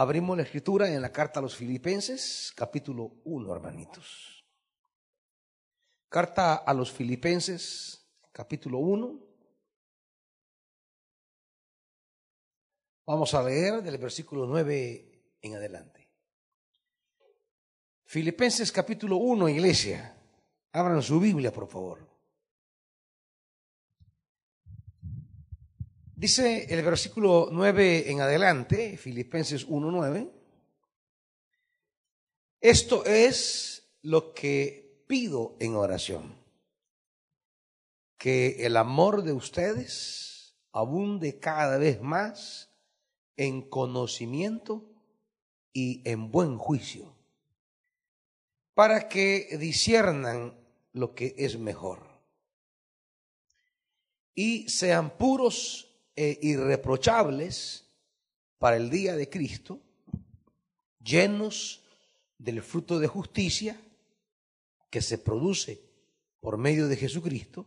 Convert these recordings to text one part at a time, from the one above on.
Abrimos la escritura en la carta a los filipenses, capítulo 1, hermanitos. Carta a los filipenses, capítulo 1. Vamos a leer del versículo 9 en adelante. Filipenses capítulo 1, iglesia. Abran su Biblia, por favor. Dice el versículo 9 en adelante, Filipenses 1.9, esto es lo que pido en oración, que el amor de ustedes abunde cada vez más en conocimiento y en buen juicio, para que disiernan lo que es mejor y sean puros e irreprochables para el día de Cristo, llenos del fruto de justicia que se produce por medio de Jesucristo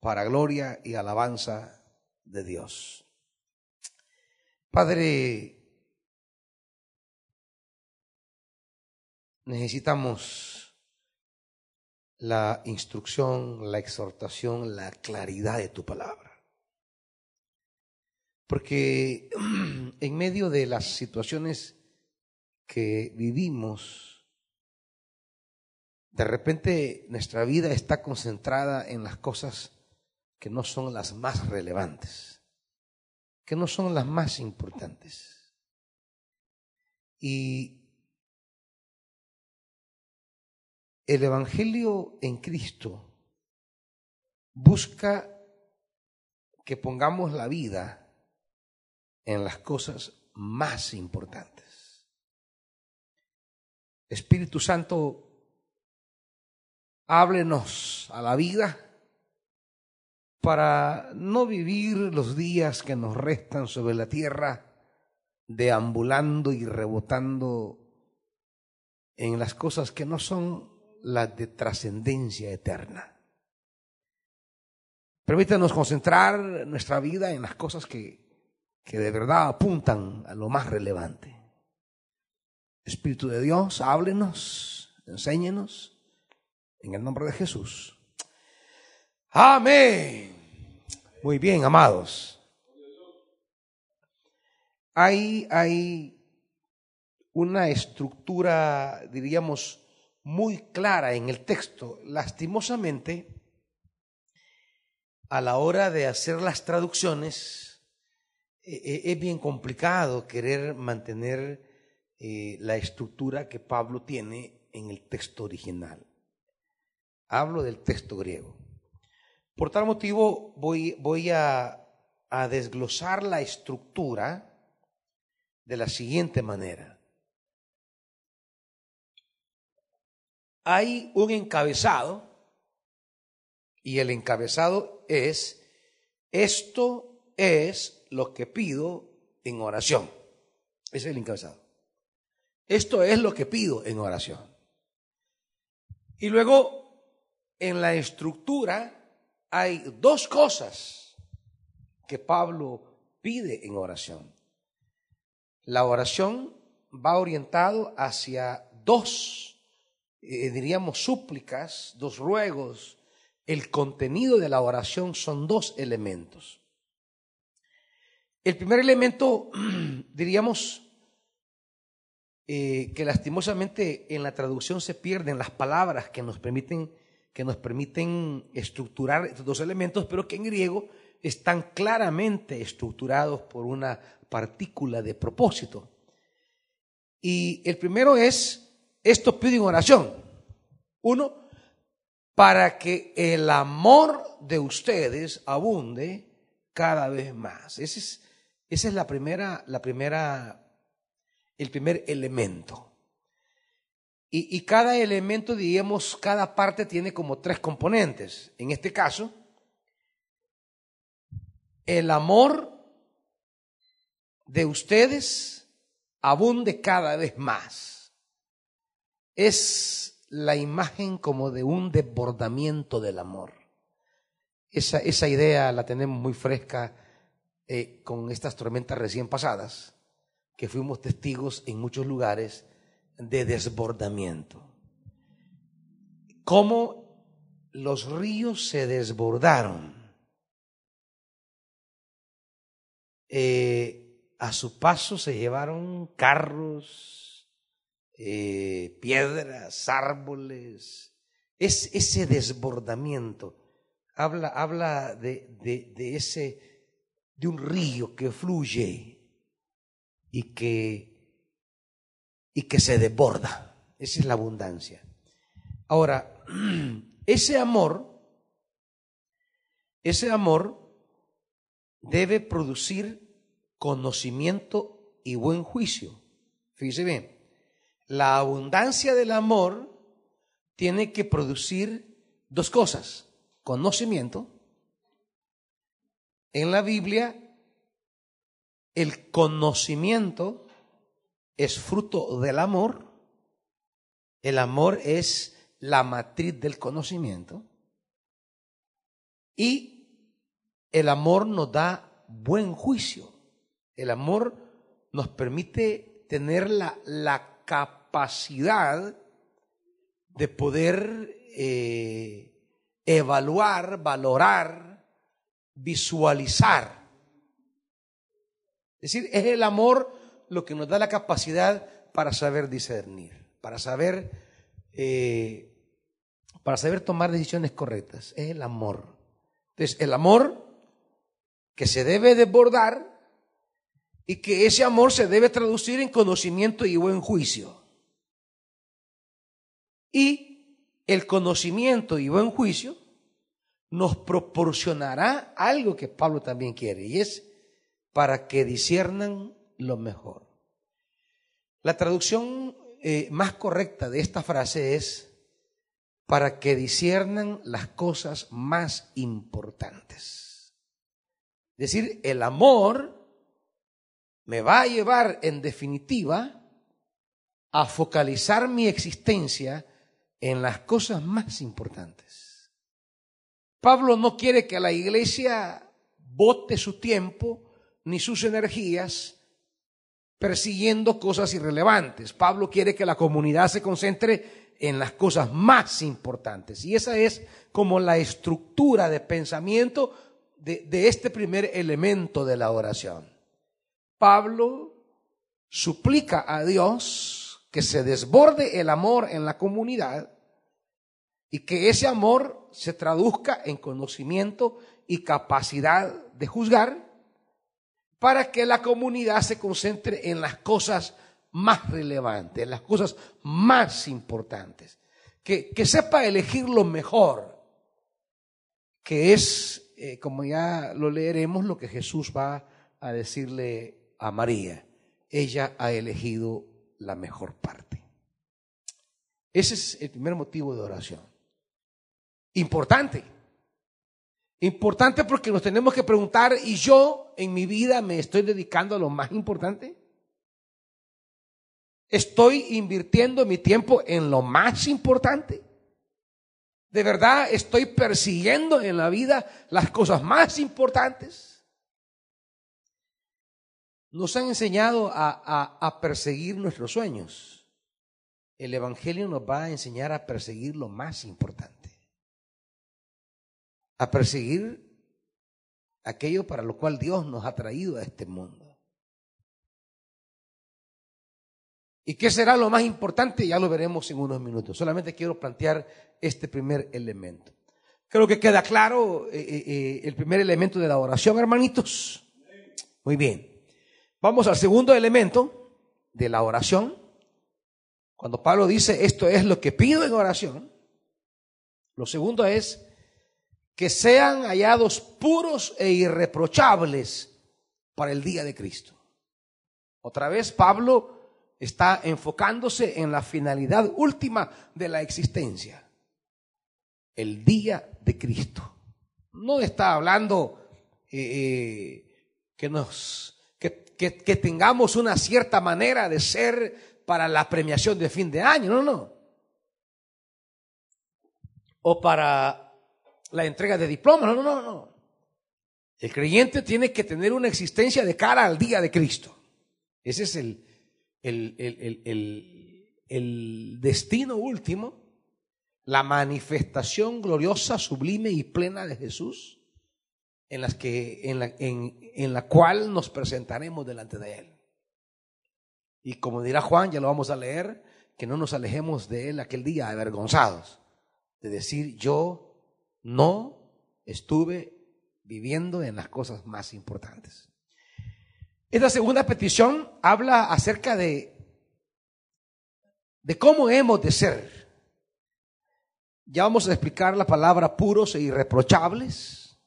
para gloria y alabanza de Dios. Padre, necesitamos la instrucción, la exhortación, la claridad de tu palabra. Porque en medio de las situaciones que vivimos, de repente nuestra vida está concentrada en las cosas que no son las más relevantes, que no son las más importantes. Y el Evangelio en Cristo busca que pongamos la vida en las cosas más importantes. Espíritu Santo, háblenos a la vida para no vivir los días que nos restan sobre la tierra deambulando y rebotando en las cosas que no son las de trascendencia eterna. Permítanos concentrar nuestra vida en las cosas que que de verdad apuntan a lo más relevante. Espíritu de Dios, háblenos, enséñenos, en el nombre de Jesús. Amén. Muy bien, amados. Hay, hay una estructura, diríamos, muy clara en el texto. Lastimosamente, a la hora de hacer las traducciones, es bien complicado querer mantener eh, la estructura que Pablo tiene en el texto original. Hablo del texto griego. Por tal motivo voy, a desglosar la estructura de la siguiente manera. Hay un encabezado y el encabezado es, esto es lo que pido en oración. Ese es el encabezado. Esto es lo que pido en oración. Y luego, en la estructura hay dos cosas que Pablo pide en oración. La oración va orientado hacia dos, eh, diríamos, súplicas, dos ruegos. El contenido de la oración son dos elementos. El primer elemento, diríamos, eh, que lastimosamente en la traducción se pierden las palabras que nos permiten, que nos permiten estructurar estos dos elementos, pero que en griego están claramente estructurados por una partícula de propósito. Y el primero es, esto pido en oración. Uno, para que el amor de ustedes abunde cada vez más. Ese es esa es la primera, la primera, el primer elemento. Y, cada elemento, digamos, cada parte tiene como tres componentes. En este caso, el amor de ustedes abunde cada vez más. Es la imagen como de un desbordamiento del amor. Esa, esa idea la tenemos muy fresca eh, con estas tormentas recién pasadas, que fuimos testigos en muchos lugares de desbordamiento. Cómo los ríos se desbordaron. Eh, a su paso se llevaron carros, eh, piedras, árboles. Es ese desbordamiento. Habla, habla de, de ese, de un río que fluye y que, y que se desborda. Esa es la abundancia. Ahora, ese amor, ese amor debe producir conocimiento y buen juicio. Fíjese bien, la abundancia del amor tiene que producir dos cosas, conocimiento. En la Biblia el conocimiento es fruto del amor. El amor es la matriz del conocimiento. Y el amor nos da buen juicio. El amor nos permite tener la, la capacidad de poder eh, evaluar, valorar, visualizar es decir, es el amor lo que nos da la capacidad para saber discernir, para saber, eh, para saber tomar decisiones correctas. Es el amor. Entonces, el amor que se debe desbordar y que ese amor se debe traducir en conocimiento y buen juicio. Y el conocimiento y buen juicio nos proporcionará algo que Pablo también quiere, y es para que disiernan lo mejor. La traducción eh, más correcta de esta frase es para que disiernan las cosas más importantes. Es decir, el amor me va a llevar en definitiva a focalizar mi existencia en las cosas más importantes. Pablo no quiere que la iglesia bote su tiempo ni sus energías persiguiendo cosas irrelevantes. Pablo quiere que la comunidad se concentre en las cosas más importantes. Y esa es como la estructura de pensamiento de, este primer elemento de la oración. Pablo suplica a Dios que se desborde el amor en la comunidad y que ese amor se traduzca en conocimiento y capacidad de juzgar para que la comunidad se concentre en las cosas más relevantes, en las cosas más importantes. Que, sepa elegir lo mejor, que es, eh, como ya lo leeremos, lo que Jesús va a decirle a María. Ella ha elegido la mejor parte. Ese es el primer motivo de oración. Importante. Importante porque nos tenemos que preguntar, ¿y yo en mi vida me estoy dedicando a lo más importante? ¿Estoy invirtiendo mi tiempo en lo más importante? ¿De verdad estoy persiguiendo en la vida las cosas más importantes? Nos han enseñado a, a perseguir nuestros sueños. El Evangelio nos va a enseñar a perseguir lo más importante a perseguir aquello para lo cual Dios nos ha traído a este mundo. ¿Y qué será lo más importante? Ya lo veremos en unos minutos. Solamente quiero plantear este primer elemento. Creo que queda claro eh, eh, eh, el primer elemento de la oración, hermanitos. Muy bien. Vamos al segundo elemento de la oración. Cuando Pablo dice, esto es lo que pido en oración, lo segundo es, que sean hallados puros e irreprochables para el día de Cristo. Otra vez Pablo está enfocándose en la finalidad última de la existencia, el día de Cristo. No está hablando eh, eh, que nos que, que tengamos una cierta manera de ser para la premiación de fin de año, no, no. O para la entrega de diplomas. No, no, no. El creyente tiene que tener una existencia de cara al día de Cristo. Ese es el, el, el destino último, la manifestación gloriosa, sublime y plena de Jesús, en, las que, en, la, en, en la cual nos presentaremos delante de Él. Y como dirá Juan, ya lo vamos a leer, que no nos alejemos de Él aquel día avergonzados, de decir yo no estuve viviendo en las cosas más importantes. Esta segunda petición habla acerca de, de cómo hemos de ser. Ya vamos a explicar la palabra puros e irreprochables,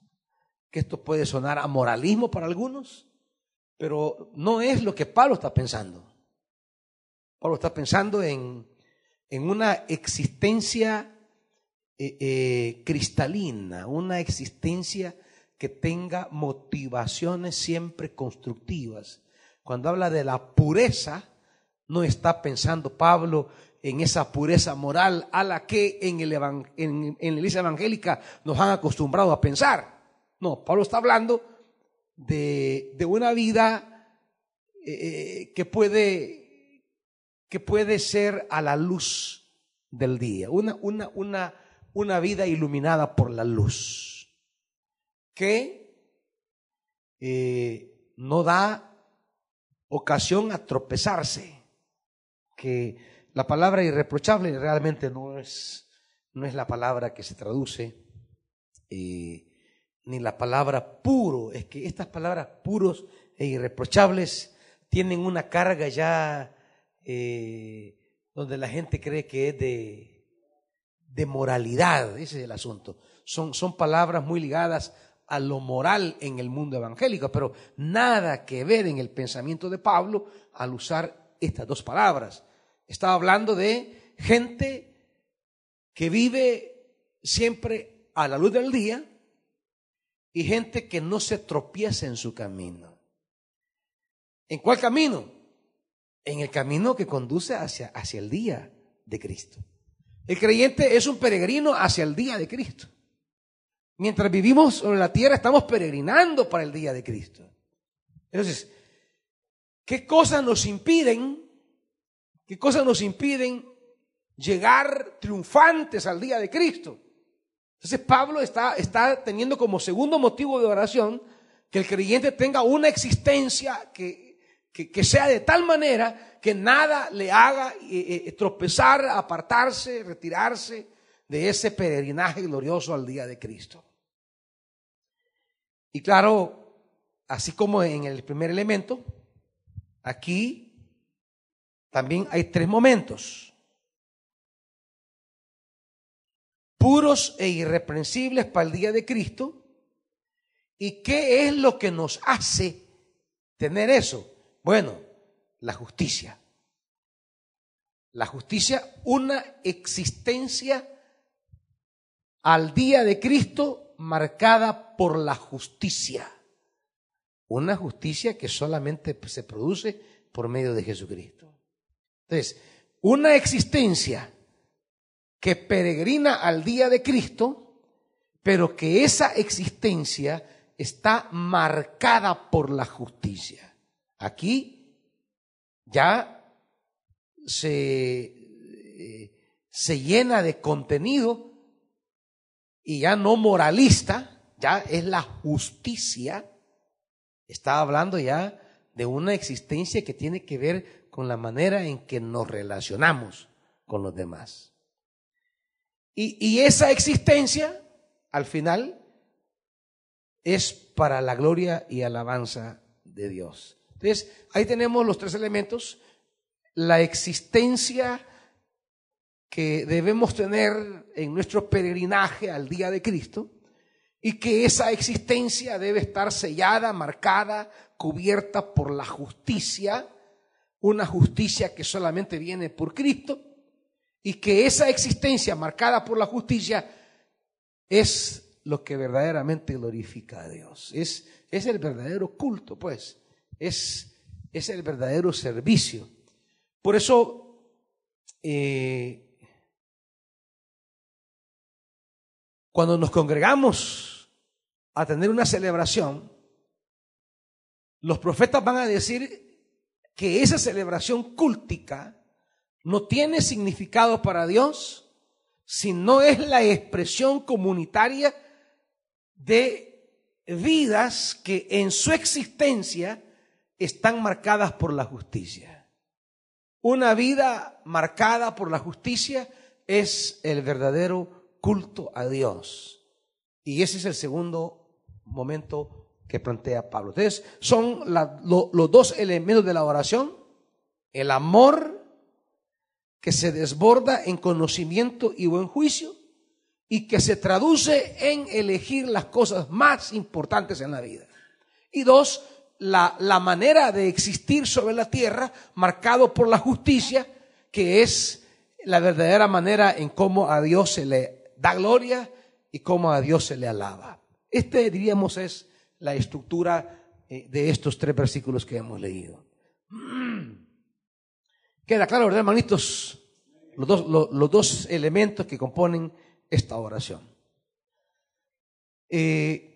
que esto puede sonar a moralismo para algunos, pero no es lo que Pablo está pensando. Pablo está pensando en, en una existencia eh, eh, cristalina, una existencia que tenga motivaciones siempre constructivas. Cuando habla de la pureza, no está pensando Pablo en esa pureza moral a la que en, el en, la iglesia evangélica nos han acostumbrado a pensar. No, Pablo está hablando de, de una vida eh, que, puede, que puede ser a la luz del día, una, una, una una vida iluminada por la luz, que eh, no da ocasión a tropezarse, que la palabra irreprochable realmente no es, no es la palabra que se traduce, eh, ni la palabra puro, es que estas palabras puros e irreprochables tienen una carga ya eh, donde la gente cree que es de de moralidad, ese es el asunto. Son, son palabras muy ligadas a lo moral en el mundo evangélico, pero nada que ver en el pensamiento de Pablo al usar estas dos palabras. Estaba hablando de gente que vive siempre a la luz del día y gente que no se tropieza en su camino. ¿En cuál camino? En el camino que conduce hacia, hacia el día de Cristo. El creyente es un peregrino hacia el día de Cristo. Mientras vivimos sobre la tierra, estamos peregrinando para el día de Cristo. Entonces, ¿qué cosas nos impiden? ¿Qué cosas nos impiden llegar triunfantes al día de Cristo? Entonces, Pablo está, está teniendo como segundo motivo de oración que el creyente tenga una existencia que, que sea de tal manera que nada le haga eh, eh, tropezar, apartarse, retirarse de ese peregrinaje glorioso al día de Cristo. Y claro, así como en el primer elemento, aquí también hay tres momentos. Puros e irreprensibles para el día de Cristo. ¿Y qué es lo que nos hace tener eso? Bueno, la justicia. La justicia, una existencia al día de Cristo marcada por la justicia. Una justicia que solamente se produce por medio de Jesucristo. Entonces, una existencia que peregrina al día de Cristo, pero que esa existencia está marcada por la justicia. Aquí ya se, eh, se llena de contenido y ya no moralista, ya es la justicia. Está hablando ya de una existencia que tiene que ver con la manera en que nos relacionamos con los demás. Y, y esa existencia, al final, es para la gloria y alabanza de Dios. Entonces, ahí tenemos los tres elementos. La existencia que debemos tener en nuestro peregrinaje al día de Cristo y que esa existencia debe estar sellada, marcada, cubierta por la justicia, una justicia que solamente viene por Cristo y que esa existencia marcada por la justicia es lo que verdaderamente glorifica a Dios. Es, es el verdadero culto, pues es, es el verdadero servicio. Por eso, eh, cuando nos congregamos a tener una celebración, los profetas van a decir que esa celebración cúltica no tiene significado para Dios si no es la expresión comunitaria de vidas que en su existencia están marcadas por la justicia. Una vida marcada por la justicia es el verdadero culto a Dios. Y ese es el segundo momento que plantea Pablo. Entonces, son los dos elementos de la oración, el amor que se desborda en conocimiento y buen juicio y que se traduce en elegir las cosas más importantes en la vida. Y dos, la, la manera de existir sobre la tierra marcado por la justicia, que es la verdadera manera en cómo a Dios se le da gloria y cómo a Dios se le alaba. Este, diríamos, es la estructura eh, de estos tres versículos que hemos leído. Queda claro, ¿verdad, hermanitos? Los dos, los, dos elementos que componen esta oración. Eh,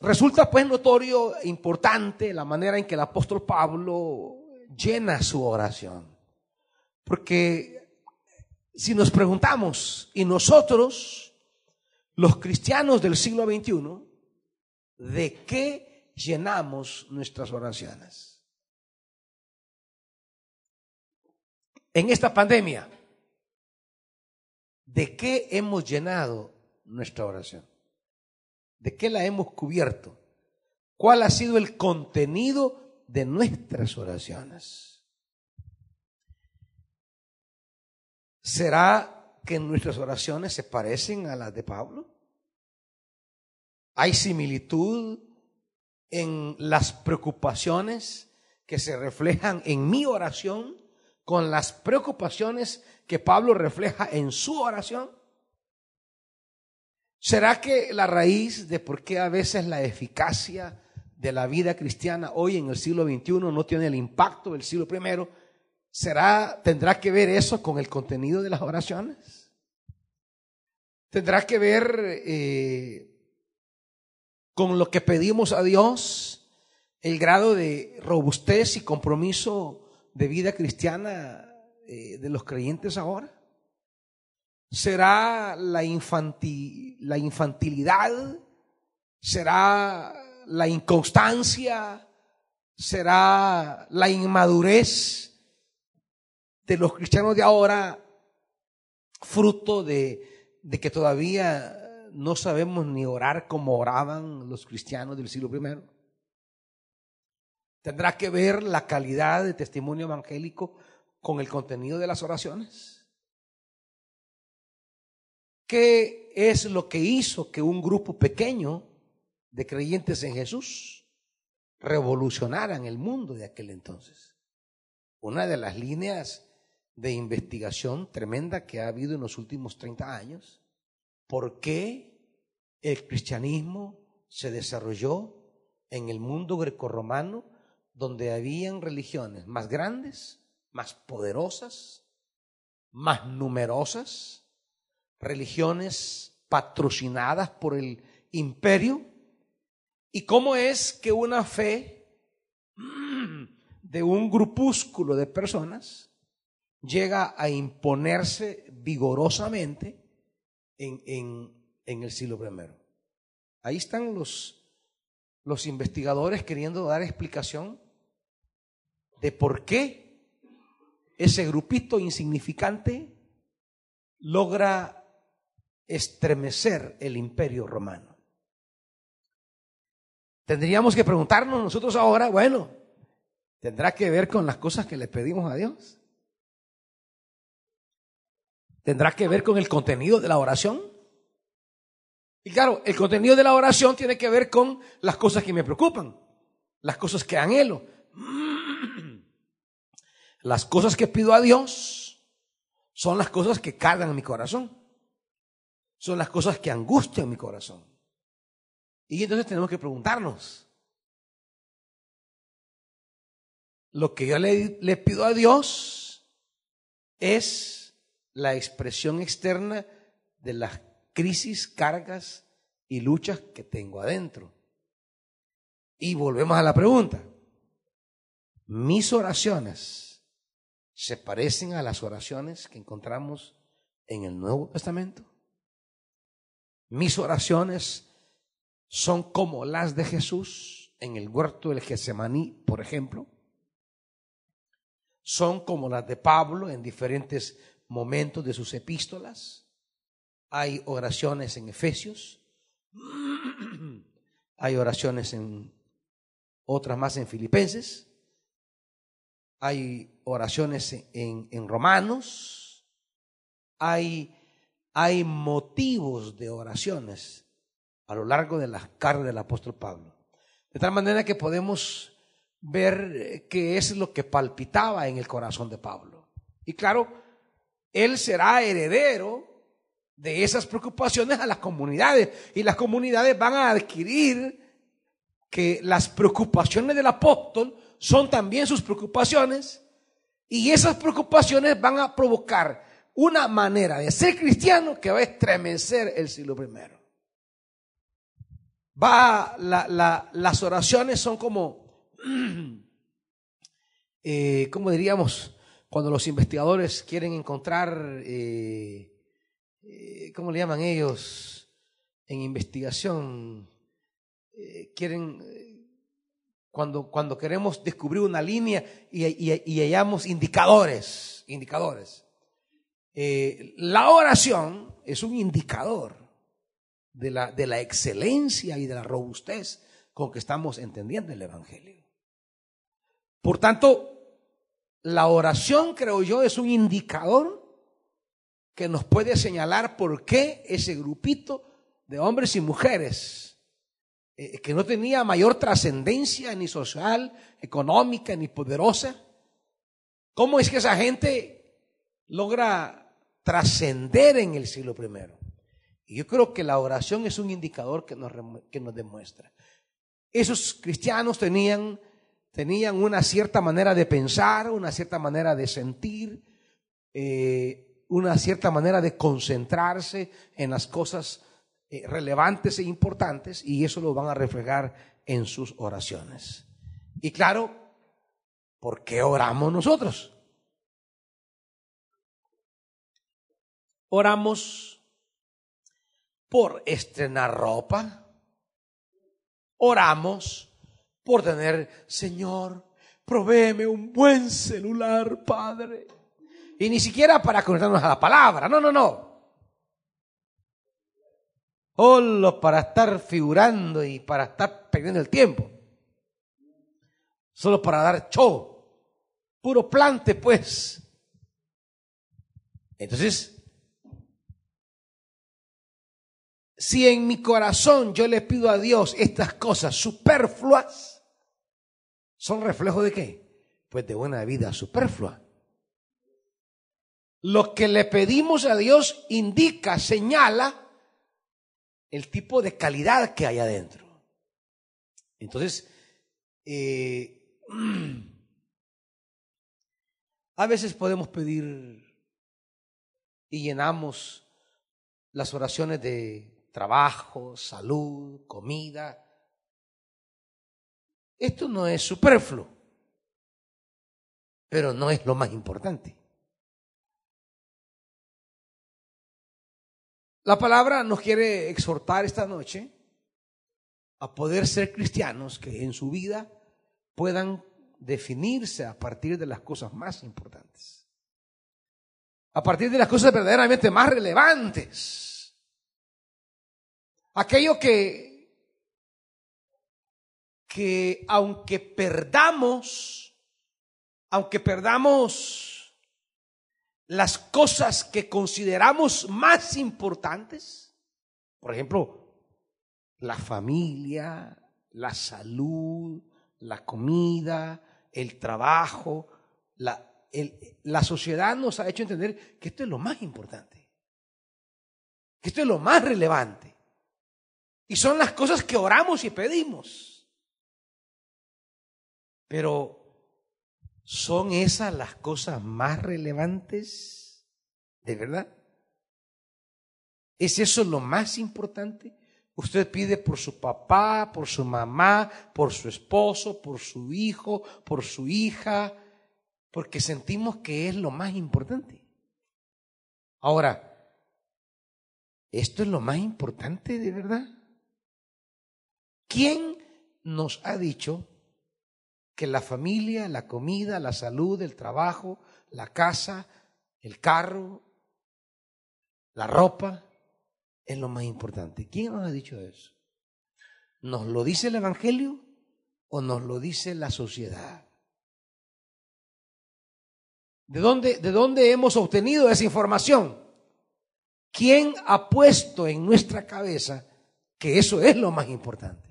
resulta pues notorio e importante la manera en que el apóstol Pablo llena su oración. Porque si nos preguntamos, y nosotros, los cristianos del siglo XXI, ¿de qué llenamos nuestras oraciones? En esta pandemia, ¿de qué hemos llenado nuestra oración? ¿De qué la hemos cubierto? ¿Cuál ha sido el contenido de nuestras oraciones? ¿Será que nuestras oraciones se parecen a las de Pablo? Hay similitud en las preocupaciones que se reflejan en mi oración con las preocupaciones que Pablo refleja en su oración. ¿Será que la raíz de por qué a veces la eficacia de la vida cristiana hoy en el siglo XXI no tiene el impacto del siglo I? ¿Será, tendrá que ver eso con el contenido de las oraciones? ¿Tendrá que ver eh, con lo que pedimos a Dios, el grado de robustez y compromiso de vida cristiana eh, de los creyentes ahora? ¿Será la, la infantilidad? ¿Será la inconstancia? ¿Será la inmadurez de los cristianos de ahora fruto de, que todavía no sabemos ni orar como oraban los cristianos del siglo I. ¿Tendrá que ver la calidad de testimonio evangélico con el contenido de las oraciones? ¿Qué es lo que hizo que un grupo pequeño de creyentes en Jesús revolucionaran el mundo de aquel entonces? Una de las líneas de investigación tremenda que ha habido en los últimos 30 años por qué el cristianismo se desarrolló en el mundo grecorromano, donde habían religiones más grandes, más poderosas, más numerosas, religiones patrocinadas por el imperio, y cómo es que una fe de un grupúsculo de personas llega a imponerse vigorosamente en, el siglo I. Ahí están los, los investigadores queriendo dar explicación de por qué ese grupito insignificante logra estremecer el imperio romano. Tendríamos que preguntarnos nosotros ahora, bueno, ¿tendrá que ver con las cosas que le pedimos a Dios? tendrá que ver con el contenido de la oración. Y claro, el contenido de la oración tiene que ver con las cosas que me preocupan, las cosas que anhelo. Las cosas que pido a Dios son las cosas que cargan mi corazón. Son las cosas que angustian mi corazón. Y entonces tenemos que preguntarnos, lo que yo le, pido a Dios es la expresión externa de las crisis, cargas y luchas que tengo adentro. Y volvemos a la pregunta. mis oraciones se parecen a las oraciones que encontramos en el Nuevo Testamento. Mis oraciones son como las de Jesús en el huerto del Getsemaní, por ejemplo. Son como las de Pablo en diferentes momentos de sus epístolas. Hay oraciones en Efesios. Hay oraciones en otras más en Filipenses. Hay oraciones en, en Romanos. Hay, hay motivos de oraciones a lo largo de las cartas del apóstol Pablo. De tal manera que podemos ver qué es lo que palpitaba en el corazón de Pablo. Y claro, él será heredero de esas preocupaciones a las comunidades y las comunidades van a adquirir que las preocupaciones del apóstol son también sus preocupaciones y esas preocupaciones van a provocar una manera de ser cristiano que va a estremecer el siglo primero va, las oraciones son como, eh, ¿cómo diríamos? Cuando los investigadores quieren encontrar, eh, eh, ¿cómo le llaman ellos? En investigación, quieren, cuando, cuando queremos descubrir una línea y hallamos indicadores, indicadores. La oración es un indicador de la, de la excelencia y de la robustez con que estamos entendiendo el Evangelio. Por tanto, la oración, creo yo, es un indicador que nos puede señalar por qué ese grupito de hombres y mujeres, eh, que no tenía mayor trascendencia ni social, económica, ni poderosa, cómo es que esa gente logra trascender en el siglo primero. Y yo creo que la oración es un indicador que nos, que nos demuestra. Esos cristianos tenían, tenían una cierta manera de pensar, una cierta manera de sentir, eh, una cierta manera de concentrarse en las cosas eh, relevantes e importantes y eso lo van a reflejar en sus oraciones. Y claro, ¿por qué oramos nosotros? Oramos por estrenar ropa. Oramos por tener, Señor, provéeme un buen celular, Padre. Y ni siquiera para conectarnos a la palabra, no, no, no. Solo para estar figurando y para estar perdiendo el tiempo. Solo para dar show. Puro plante, pues. Entonces, si en mi corazón yo le pido a Dios estas cosas superfluas, ¿son reflejo de qué? Pues de una vida superflua. Lo que le pedimos a Dios indica, señala el tipo de calidad que hay adentro. Entonces, eh, a veces podemos pedir y llenamos las oraciones de trabajo, salud, comida. Esto no es superfluo, pero no es lo más importante. La palabra nos quiere exhortar esta noche a poder ser cristianos que en su vida puedan definirse a partir de las cosas más importantes, a partir de las cosas verdaderamente más relevantes Aquello que, que aunque perdamos, aunque perdamos las cosas que consideramos más importantes, por ejemplo, la familia, la salud, la comida, el trabajo, la, la sociedad nos ha hecho entender que esto es lo más importante, que esto es lo más relevante. Y son las cosas que oramos y pedimos. Pero ¿son esas las cosas más relevantes? ¿De verdad? ¿Es eso lo más importante? Usted pide por su papá, por su mamá, por su esposo, por su hijo, por su hija, porque sentimos que es lo más importante. Ahora, ¿esto es lo más importante de verdad? ¿Quién nos ha dicho que la familia, la comida, la salud, el trabajo, la casa, el carro, la ropa, es lo más importante. ¿Quién nos ha dicho eso? ¿Nos lo dice el Evangelio o nos lo dice la sociedad? ¿De dónde, ¿De dónde hemos obtenido esa información? ¿Quién ha puesto en nuestra cabeza que eso es lo más importante?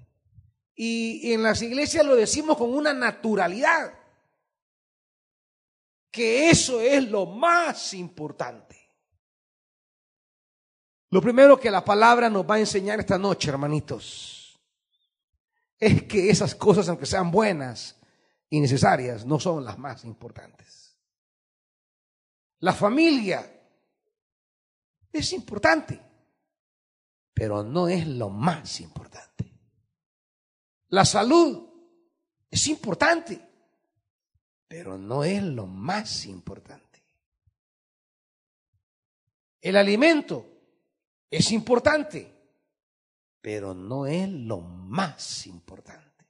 Y en las iglesias lo decimos con una naturalidad, que eso es lo más importante. Lo primero que la palabra nos va a enseñar esta noche, hermanitos, es que esas cosas, aunque sean buenas y necesarias, no son las más importantes. La familia es importante, pero no es lo más importante. La salud es importante, pero no es lo más importante. El alimento es importante, pero no es lo más importante.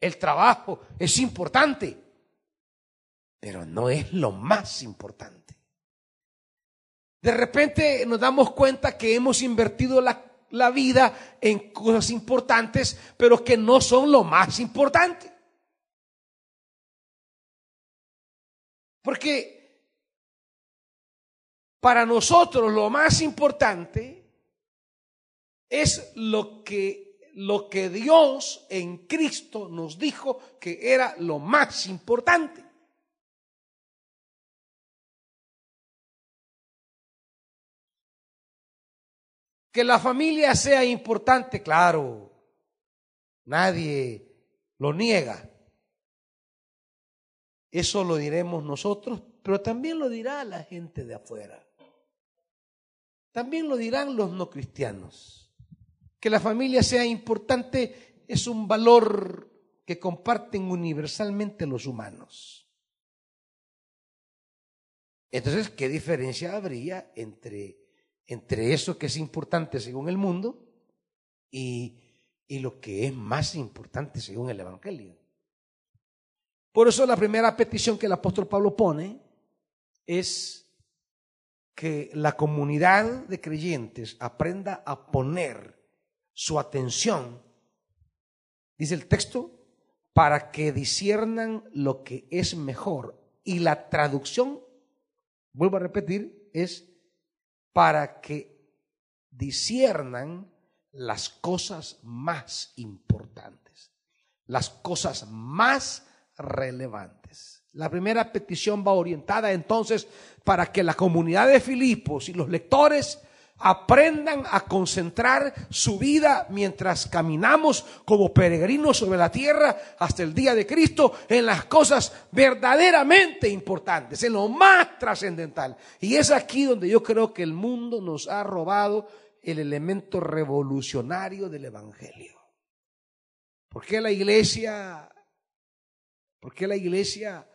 El trabajo es importante, pero no es lo más importante. De repente nos damos cuenta que hemos invertido la, la vida en cosas importantes, pero que no son lo más importante. Porque para nosotros lo más importante es lo que, lo que Dios en Cristo nos dijo que era lo más importante. Que la familia sea importante, claro, nadie lo niega. Eso lo diremos nosotros, pero también lo dirá la gente de afuera. También lo dirán los no cristianos. Que la familia sea importante es un valor que comparten universalmente los humanos. Entonces, ¿qué diferencia habría entre, entre eso que es importante según el mundo y, y lo que es más importante según el Evangelio? Por eso la primera petición que el apóstol Pablo pone es que la comunidad de creyentes aprenda a poner su atención, dice el texto, para que disiernan lo que es mejor. Y la traducción, vuelvo a repetir, es para que disiernan las cosas más importantes, las cosas más relevantes. La primera petición va orientada entonces para que la comunidad de Filipos y los lectores aprendan a concentrar su vida mientras caminamos como peregrinos sobre la tierra hasta el día de Cristo en las cosas verdaderamente importantes, en lo más trascendental. Y es aquí donde yo creo que el mundo nos ha robado el elemento revolucionario del Evangelio. ¿Por qué la iglesia, por qué la iglesia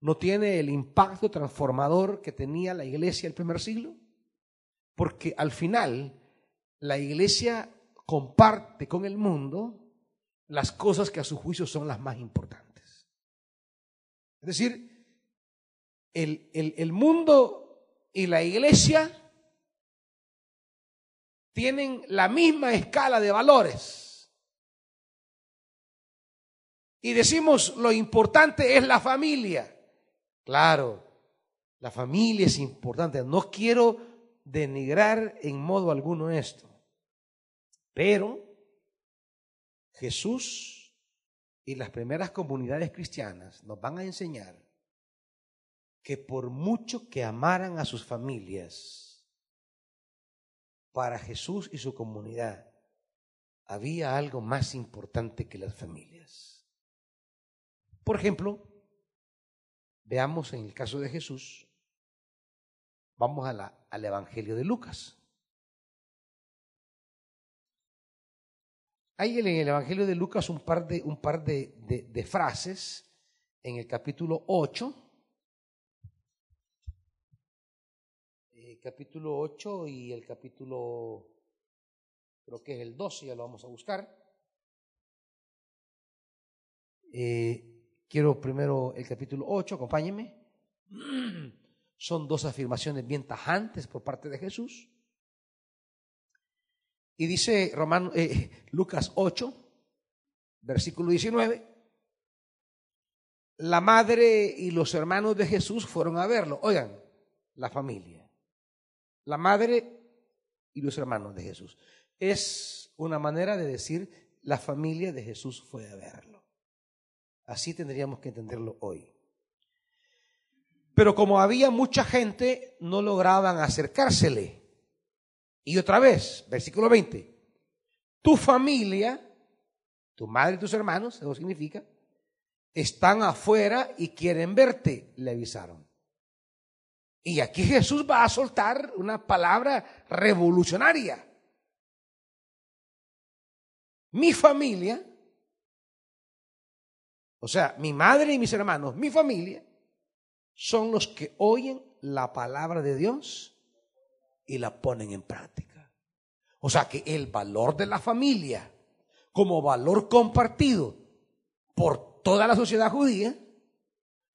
no tiene el impacto transformador que tenía la iglesia del primer siglo? Porque al final la iglesia comparte con el mundo las cosas que a su juicio son las más importantes. Es decir, el, el mundo y la iglesia tienen la misma escala de valores. Y decimos, lo importante es la familia. Claro, la familia es importante. No quiero denigrar en modo alguno esto. Pero Jesús y las primeras comunidades cristianas nos van a enseñar que por mucho que amaran a sus familias, para Jesús y su comunidad había algo más importante que las familias. Por ejemplo, Veamos en el caso de Jesús, vamos a la, al Evangelio de Lucas. Hay en el Evangelio de Lucas un par de, un par de, de frases en el capítulo 8. Eh, capítulo 8 y el capítulo, creo que es el 12, ya lo vamos a buscar. Eh, quiero primero el capítulo 8, acompáñenme. Son dos afirmaciones bien tajantes por parte de Jesús. Y dice Romano, eh, Lucas 8, versículo 19, la madre y los hermanos de Jesús fueron a verlo. Oigan, la familia. La madre y los hermanos de Jesús. Es una manera de decir la familia de Jesús fue a verlo. Así tendríamos que entenderlo hoy. Pero como había mucha gente, no lograban acercársele. Y otra vez, versículo 20, tu familia, tu madre y tus hermanos, eso significa, están afuera y quieren verte, le avisaron. Y aquí Jesús va a soltar una palabra revolucionaria. Mi familia, o sea, mi madre y mis hermanos, mi familia, son los que oyen la palabra de Dios y la ponen en práctica. O sea que el valor de la familia como valor compartido por toda la sociedad judía,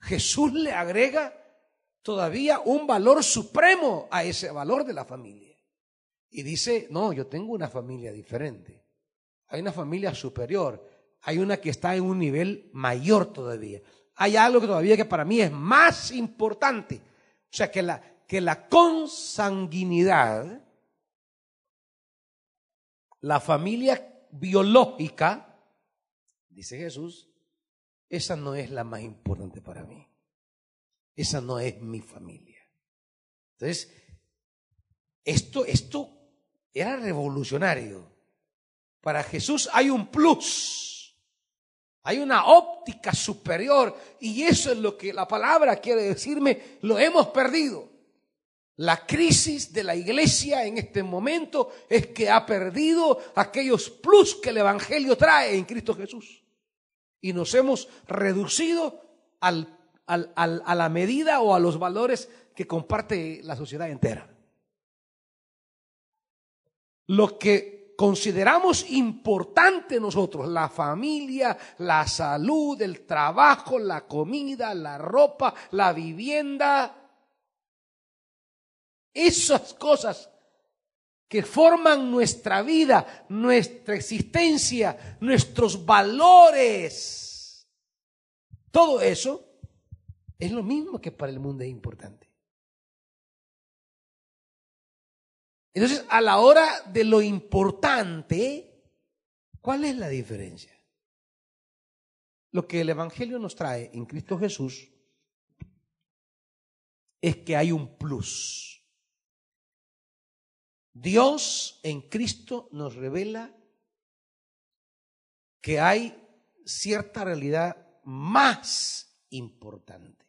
Jesús le agrega todavía un valor supremo a ese valor de la familia. Y dice, no, yo tengo una familia diferente. Hay una familia superior. Hay una que está en un nivel mayor todavía. Hay algo que todavía que para mí es más importante. O sea, que la, que la consanguinidad, la familia biológica, dice Jesús, esa no es la más importante para mí. Esa no es mi familia. Entonces, esto, esto era revolucionario. Para Jesús hay un plus, hay una óptica superior y eso es lo que la palabra quiere decirme, lo hemos perdido. La crisis de la iglesia en este momento es que ha perdido aquellos plus que el Evangelio trae en Cristo Jesús. Y nos hemos reducido a la medida o a los valores que comparte la sociedad entera. Lo que consideramos importante nosotros, la familia, la salud, el trabajo, la comida, la ropa, la vivienda, esas cosas que forman nuestra vida, nuestra existencia, nuestros valores, todo eso es lo mismo que para el mundo es importante. Entonces, a la hora de lo importante, ¿cuál es la diferencia? Lo que el Evangelio nos trae en Cristo Jesús es que hay un plus. Dios en Cristo nos revela que hay cierta realidad más importante.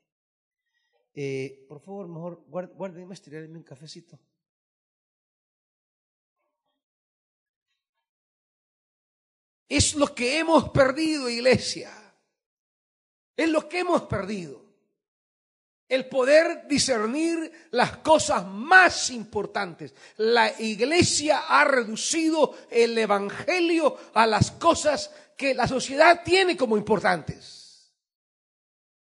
Eh, por favor, mejor guárdenme, un cafecito. Es lo que hemos perdido, iglesia. Es lo que hemos perdido el poder discernir las cosas más importantes. La iglesia ha reducido el Evangelio a las cosas que la sociedad tiene como importantes.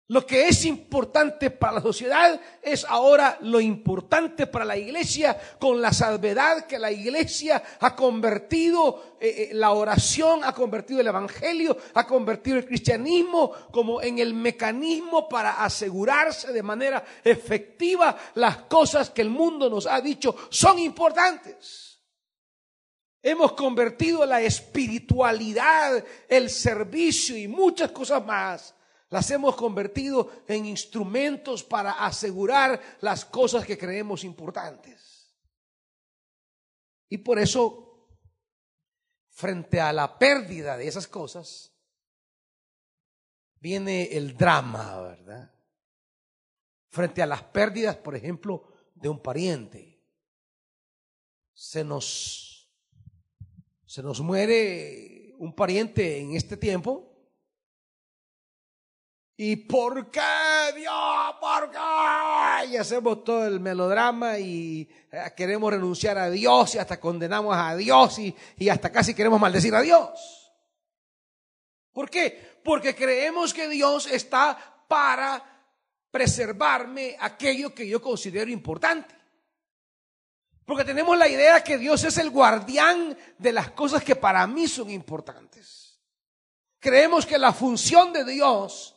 Lo que es importante para la sociedad es ahora lo importante para la iglesia con la salvedad que la iglesia ha convertido eh, eh, la oración, ha convertido el evangelio, ha convertido el cristianismo como en el mecanismo para asegurarse de manera efectiva las cosas que el mundo nos ha dicho son importantes. Hemos convertido la espiritualidad, el servicio y muchas cosas más las hemos convertido en instrumentos para asegurar las cosas que creemos importantes. Y por eso, frente a la pérdida de esas cosas, viene el drama, ¿verdad? Frente a las pérdidas, por ejemplo, de un pariente. Se nos, se nos muere un pariente en este tiempo. ¿Y por qué, Dios? ¿Por qué? Y hacemos todo el melodrama y eh, queremos renunciar a Dios y hasta condenamos a Dios y, y hasta casi queremos maldecir a Dios. ¿Por qué? Porque creemos que Dios está para preservarme aquello que yo considero importante. Porque tenemos la idea que Dios es el guardián de las cosas que para mí son importantes. Creemos que la función de Dios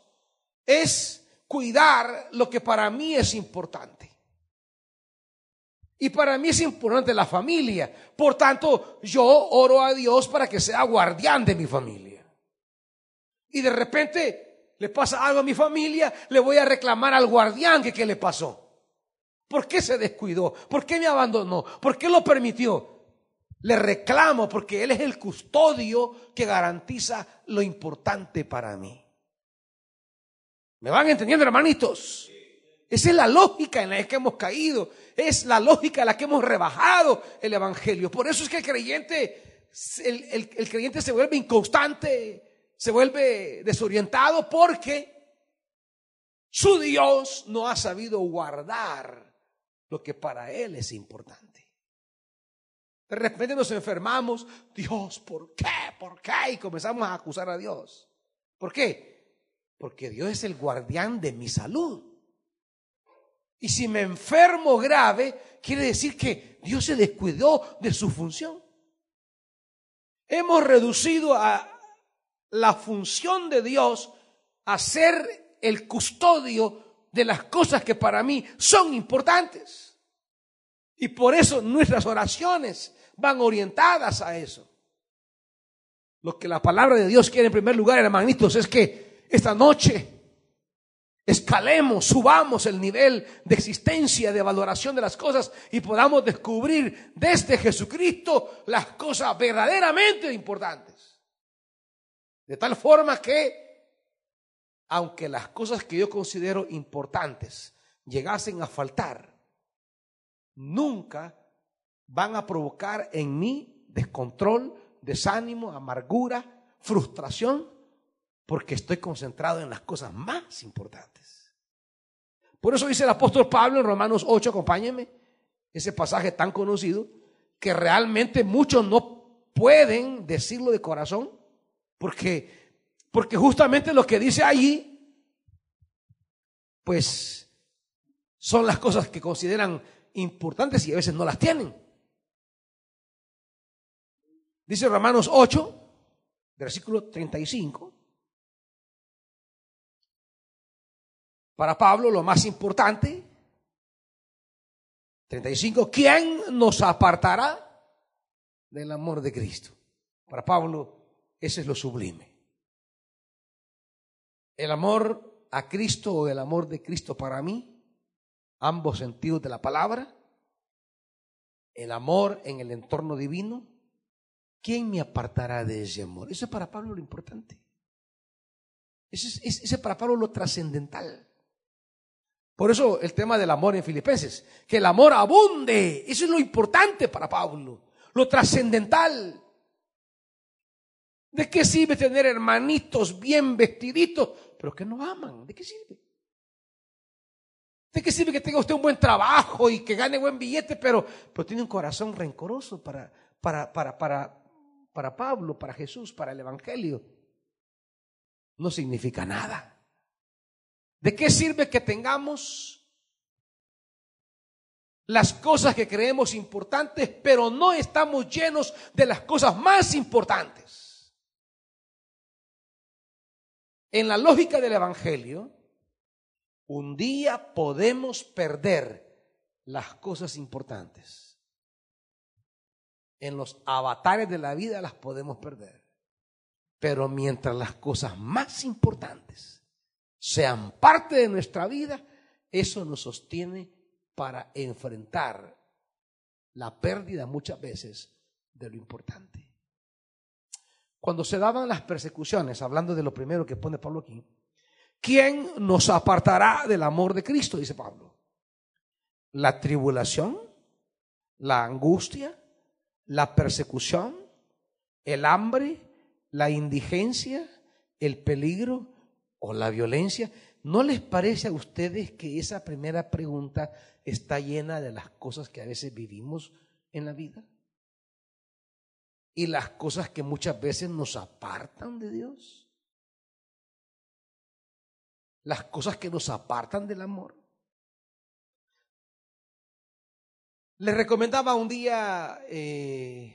es cuidar lo que para mí es importante. Y para mí es importante la familia. Por tanto, yo oro a Dios para que sea guardián de mi familia. Y de repente le pasa algo a mi familia, le voy a reclamar al guardián que qué le pasó. ¿Por qué se descuidó? ¿Por qué me abandonó? ¿Por qué lo permitió? Le reclamo porque Él es el custodio que garantiza lo importante para mí. ¿Me van entendiendo, hermanitos? Esa es la lógica en la que hemos caído. Es la lógica en la que hemos rebajado el Evangelio. Por eso es que el creyente, el, el creyente se vuelve inconstante, se vuelve desorientado porque su Dios no ha sabido guardar lo que para él es importante. De repente nos enfermamos, Dios, ¿por qué? ¿Por qué? Y comenzamos a acusar a Dios. ¿Por qué? Porque Dios es el guardián de mi salud. Y si me enfermo grave, quiere decir que Dios se descuidó de su función. Hemos reducido a, la función de Dios a ser el custodio de las cosas que para mí son importantes. Y por eso nuestras oraciones van orientadas a eso. Lo que la palabra de Dios quiere en primer lugar, hermanitos, es que esta noche escalemos, subamos el nivel de existencia, de valoración de las cosas y podamos descubrir desde Jesucristo las cosas verdaderamente importantes. De tal forma que, aunque las cosas que yo considero importantes llegasen a faltar, nunca van a provocar en mí descontrol, desánimo, amargura, frustración, porque estoy concentrado en las cosas más importantes. Por eso dice el apóstol Pablo en Romanos 8, acompáñenme, ese pasaje tan conocido, que realmente muchos no pueden decirlo de corazón, porque, porque justamente lo que dice allí, pues son las cosas que consideran importantes y a veces no las tienen. Dice Romanos 8, versículo 35. Para Pablo lo más importante, 35, ¿quién nos apartará del amor de Cristo? Para Pablo ese es lo sublime. El amor a Cristo o el amor de Cristo para mí, ambos sentidos de la palabra, el amor en el entorno divino, ¿quién me apartará de ese amor? Eso es para Pablo lo importante. Ese es, para Pablo lo trascendental. Por eso el tema del amor en Filipenses, que el amor abunde, eso es lo importante para Pablo, lo trascendental. ¿De qué sirve tener hermanitos bien vestiditos, pero que no aman? ¿De qué sirve? ¿De qué sirve que tenga usted un buen trabajo y que gane buen billete, pero, pero tiene un corazón rencoroso para, para, para, para, para Pablo, para Jesús, para el Evangelio? No significa nada. ¿De qué sirve que tengamos las cosas que creemos importantes, pero no estamos llenos de las cosas más importantes? En la lógica del Evangelio, un día podemos perder las cosas importantes. En los avatares de la vida las podemos perder. Pero mientras las cosas más importantes sean parte de nuestra vida, eso nos sostiene para enfrentar la pérdida muchas veces de lo importante. Cuando se daban las persecuciones, hablando de lo primero que pone Pablo aquí, ¿quién nos apartará del amor de Cristo? Dice Pablo. La tribulación, la angustia, la persecución, el hambre, la indigencia, el peligro o la violencia. ¿No les parece a ustedes que esa primera pregunta está llena de las cosas que a veces vivimos en la vida? Y las cosas que muchas veces nos apartan de Dios. Las cosas que nos apartan del amor. Les recomendaba un día eh,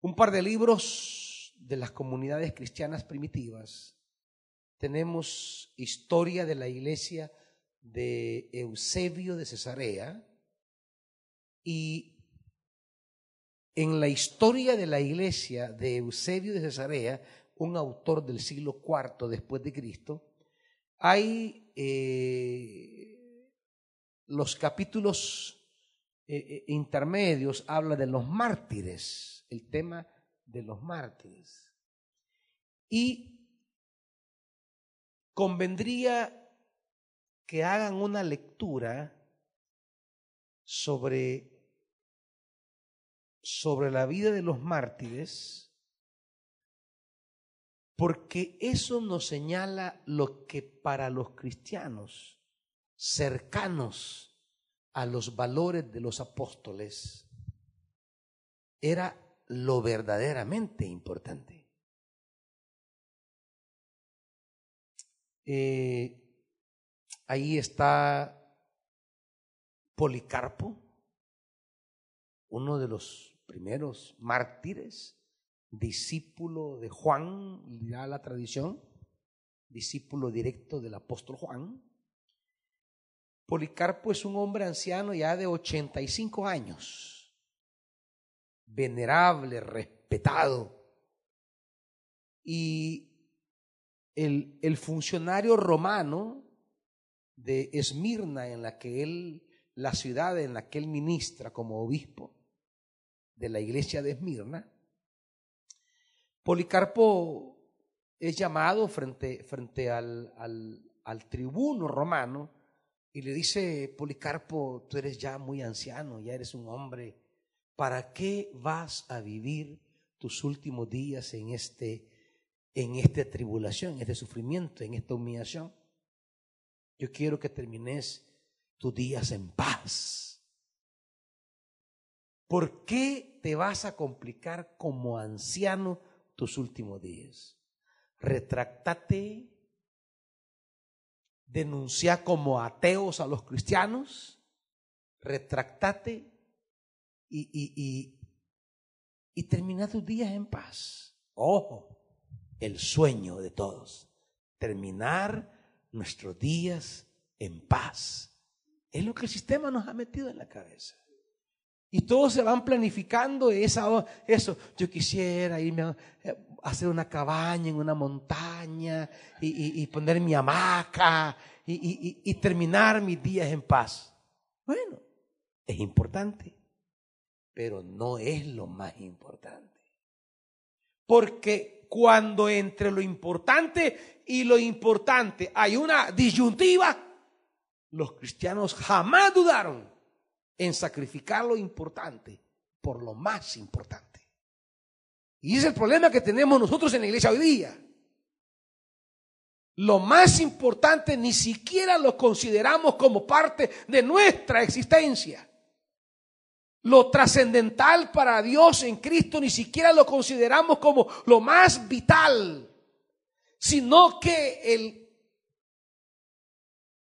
un par de libros de las comunidades cristianas primitivas. Tenemos historia de la iglesia de Eusebio de Cesarea y en la historia de la iglesia de Eusebio de Cesarea, un autor del siglo IV después de Cristo, hay eh, los capítulos eh, eh, intermedios habla de los mártires, el tema de los mártires. Y convendría que hagan una lectura sobre, sobre la vida de los mártires, porque eso nos señala lo que para los cristianos cercanos a los valores de los apóstoles era lo verdaderamente importante. Eh, ahí está Policarpo, uno de los primeros mártires, discípulo de Juan, dirá la tradición, discípulo directo del apóstol Juan. Policarpo es un hombre anciano ya de 85 años, venerable, respetado. Y el, el funcionario romano de Esmirna, en la que él, la ciudad en la que él ministra como obispo de la iglesia de Esmirna, Policarpo es llamado frente, frente al, al, al tribuno romano y le dice Policarpo, tú eres ya muy anciano, ya eres un hombre, ¿para qué vas a vivir tus últimos días en este en esta tribulación, en este sufrimiento, en esta humillación? Yo quiero que termines tus días en paz. ¿Por qué te vas a complicar como anciano tus últimos días? Retráctate denuncia como ateos a los cristianos, retractate y, y, y, y tus días en paz. Ojo, el sueño de todos, terminar nuestros días en paz. Es lo que el sistema nos ha metido en la cabeza. Y todos se van planificando esa, eso. Yo quisiera irme a hacer una cabaña en una montaña y, poner mi hamaca y, y terminar mis días en paz. Bueno, es importante, pero no es lo más importante. Porque cuando entre lo importante y lo importante hay una disyuntiva, los cristianos jamás dudaron en sacrificar lo importante por lo más importante. Y es el problema que tenemos nosotros en la iglesia hoy día. Lo más importante ni siquiera lo consideramos como parte de nuestra existencia. Lo trascendental para Dios en Cristo ni siquiera lo consideramos como lo más vital, sino que el,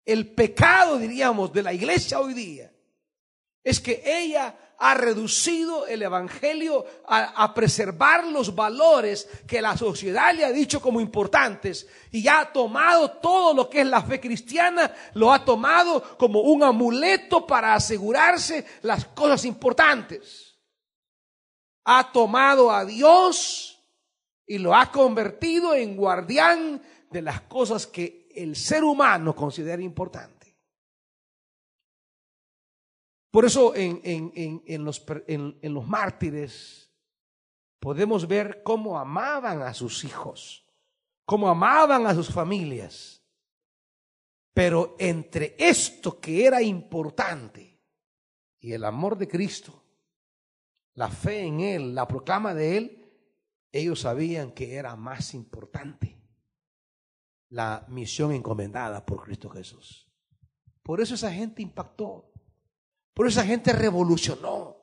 el pecado, diríamos, de la iglesia hoy día es que ella ha reducido el Evangelio a, preservar los valores que la sociedad le ha dicho como importantes y ha tomado todo lo que es la fe cristiana, lo ha tomado como un amuleto para asegurarse las cosas importantes. Ha tomado a Dios y lo ha convertido en guardián de las cosas que el ser humano considera importantes. Por eso en, en, los, en, los, mártires podemos ver cómo amaban a sus hijos, cómo amaban a sus familias. Pero entre esto que era importante y el amor de Cristo, la fe en Él, la proclama de Él, ellos sabían que era más importante la misión encomendada por Cristo Jesús. Por eso esa gente impactó. Por eso esa gente revolucionó.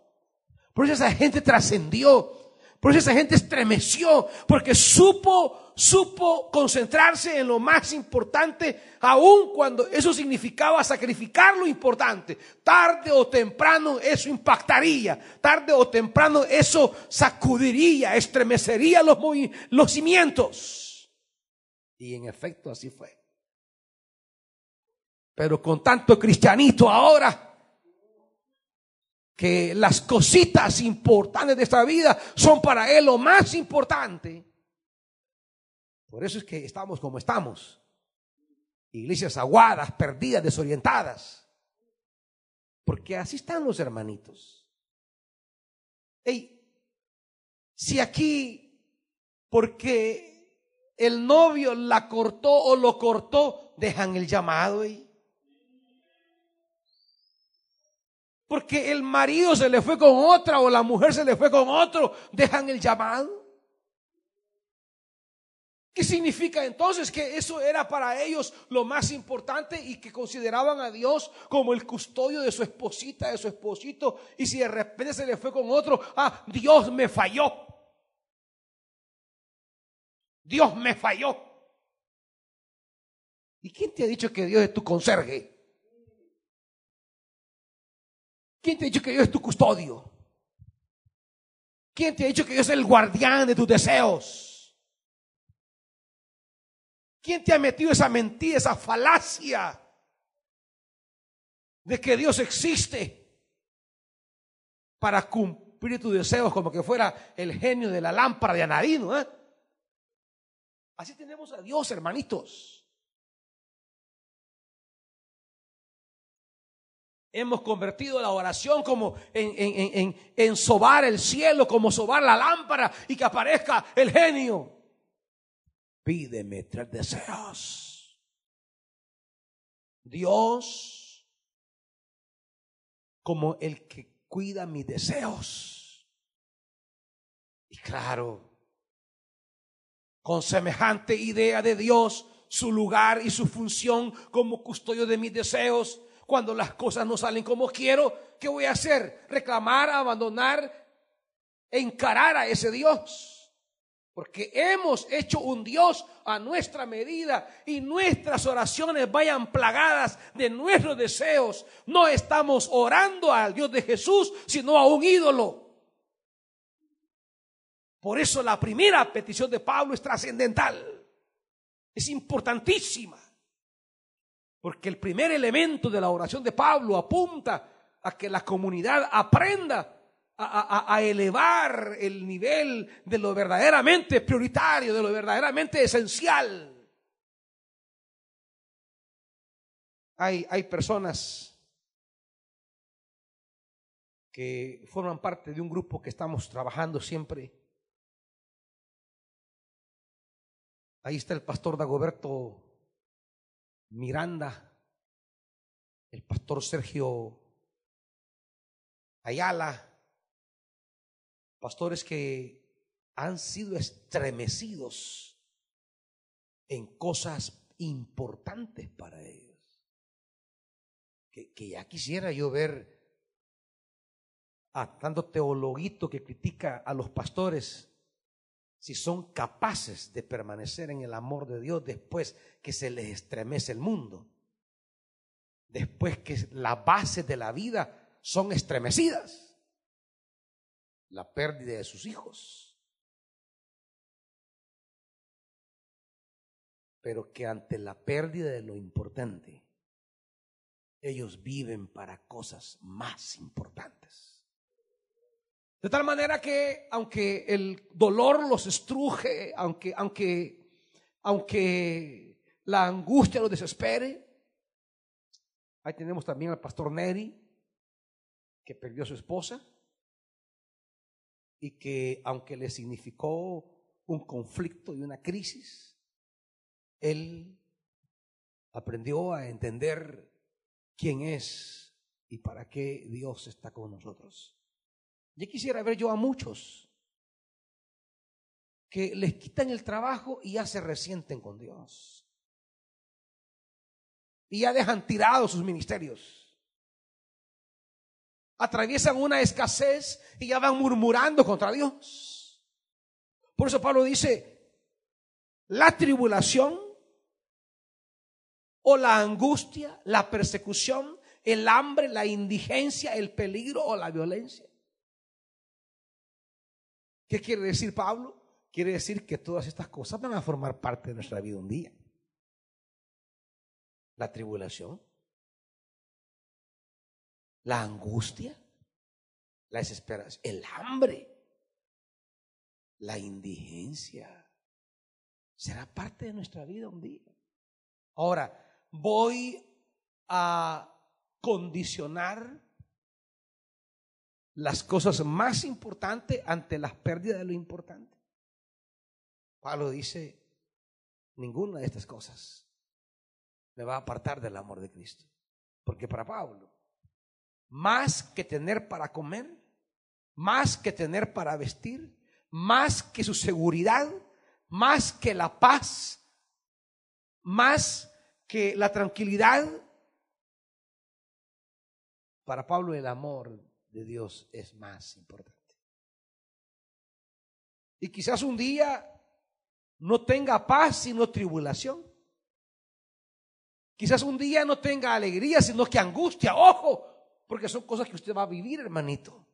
Por eso esa gente trascendió. Por eso esa gente estremeció, porque supo, supo concentrarse en lo más importante, aun cuando eso significaba sacrificar lo importante. Tarde o temprano eso impactaría, tarde o temprano eso sacudiría, estremecería los, los cimientos. Y en efecto así fue. Pero con tanto cristianito ahora, que las cositas importantes de esta vida son para Él lo más importante. Por eso es que estamos como estamos. Iglesias aguadas, perdidas, desorientadas. Porque así están los hermanitos. si aquí, porque el novio la cortó o lo cortó, dejan el llamado. Porque el marido se le fue con otra o la mujer se le fue con otro, dejan el llamado. ¿Qué significa entonces que eso era para ellos lo más importante y que consideraban a Dios como el custodio de su esposita, de su esposito? Y si de repente se le fue con otro, ah, Dios me falló. Dios me falló. ¿Y quién te ha dicho que Dios es tu conserje? ¿Quién te ha dicho que Dios es tu custodio? ¿Quién te ha dicho que Dios es el guardián de tus deseos? ¿Quién te ha metido esa mentira, esa falacia de que Dios existe para cumplir tus deseos como que fuera el genio de la lámpara de Anadino? ¿eh? Así tenemos a Dios, hermanitos. Hemos convertido la oración como en, sobar el cielo, como sobar la lámpara y que aparezca el genio. Pídeme tres deseos. Dios como el que cuida mis deseos. Y claro, con semejante idea de Dios, su lugar y su función como custodio de mis deseos, cuando las cosas no salen como quiero, ¿qué voy a hacer? Reclamar, abandonar, encarar a ese Dios. Porque hemos hecho un Dios a nuestra medida y nuestras oraciones vayan plagadas de nuestros deseos. No estamos orando al Dios de Jesús, sino a un ídolo. Por eso la primera petición de Pablo es trascendental. Es importantísima. Porque el primer elemento de la oración de Pablo apunta a que la comunidad aprenda a, elevar el nivel de lo verdaderamente prioritario, de lo verdaderamente esencial. Hay, hay personas que forman parte de un grupo que estamos trabajando siempre. Ahí está el pastor Dagoberto Miranda, el pastor Sergio Ayala, pastores que han sido estremecidos en cosas importantes para ellos. Que, ya quisiera yo ver a tanto teologuito que critica a los pastores si son capaces de permanecer en el amor de Dios después que se les estremece el mundo, después que las bases de la vida son estremecidas, la pérdida de sus hijos, pero que ante la pérdida de lo importante, ellos viven para cosas más importantes. De tal manera que aunque el dolor los estruje, aunque, aunque, aunque la angustia los desespere, ahí tenemos también al pastor Neri, que perdió a su esposa y que aunque le significó un conflicto y una crisis, él aprendió a entender quién es y para qué Dios está con nosotros. Ya quisiera ver yo a muchos que les quitan el trabajo y ya se resienten con Dios. Y ya dejan tirados sus ministerios. Atraviesan una escasez y ya van murmurando contra Dios. Por eso Pablo dice, la tribulación o la angustia, la persecución, el hambre, la indigencia, el peligro o la violencia. ¿Qué quiere decir Pablo? Quiere decir que todas estas cosas van a formar parte de nuestra vida un día. La tribulación, la angustia, la desesperación, el hambre, la indigencia, será parte de nuestra vida un día. Ahora, voy a condicionar las cosas más importantes ante las pérdidas de lo importante. Pablo dice, ninguna de estas cosas me va a apartar del amor de Cristo. Porque para Pablo, más que tener para comer, más que tener para vestir, más que su seguridad, más que la paz, más que la tranquilidad, para Pablo el amor de Dios es más importante. Y quizás un día no tenga paz sino tribulación. Quizás un día no tenga alegría sino que angustia. Ojo, porque son cosas que usted va a vivir, hermanito.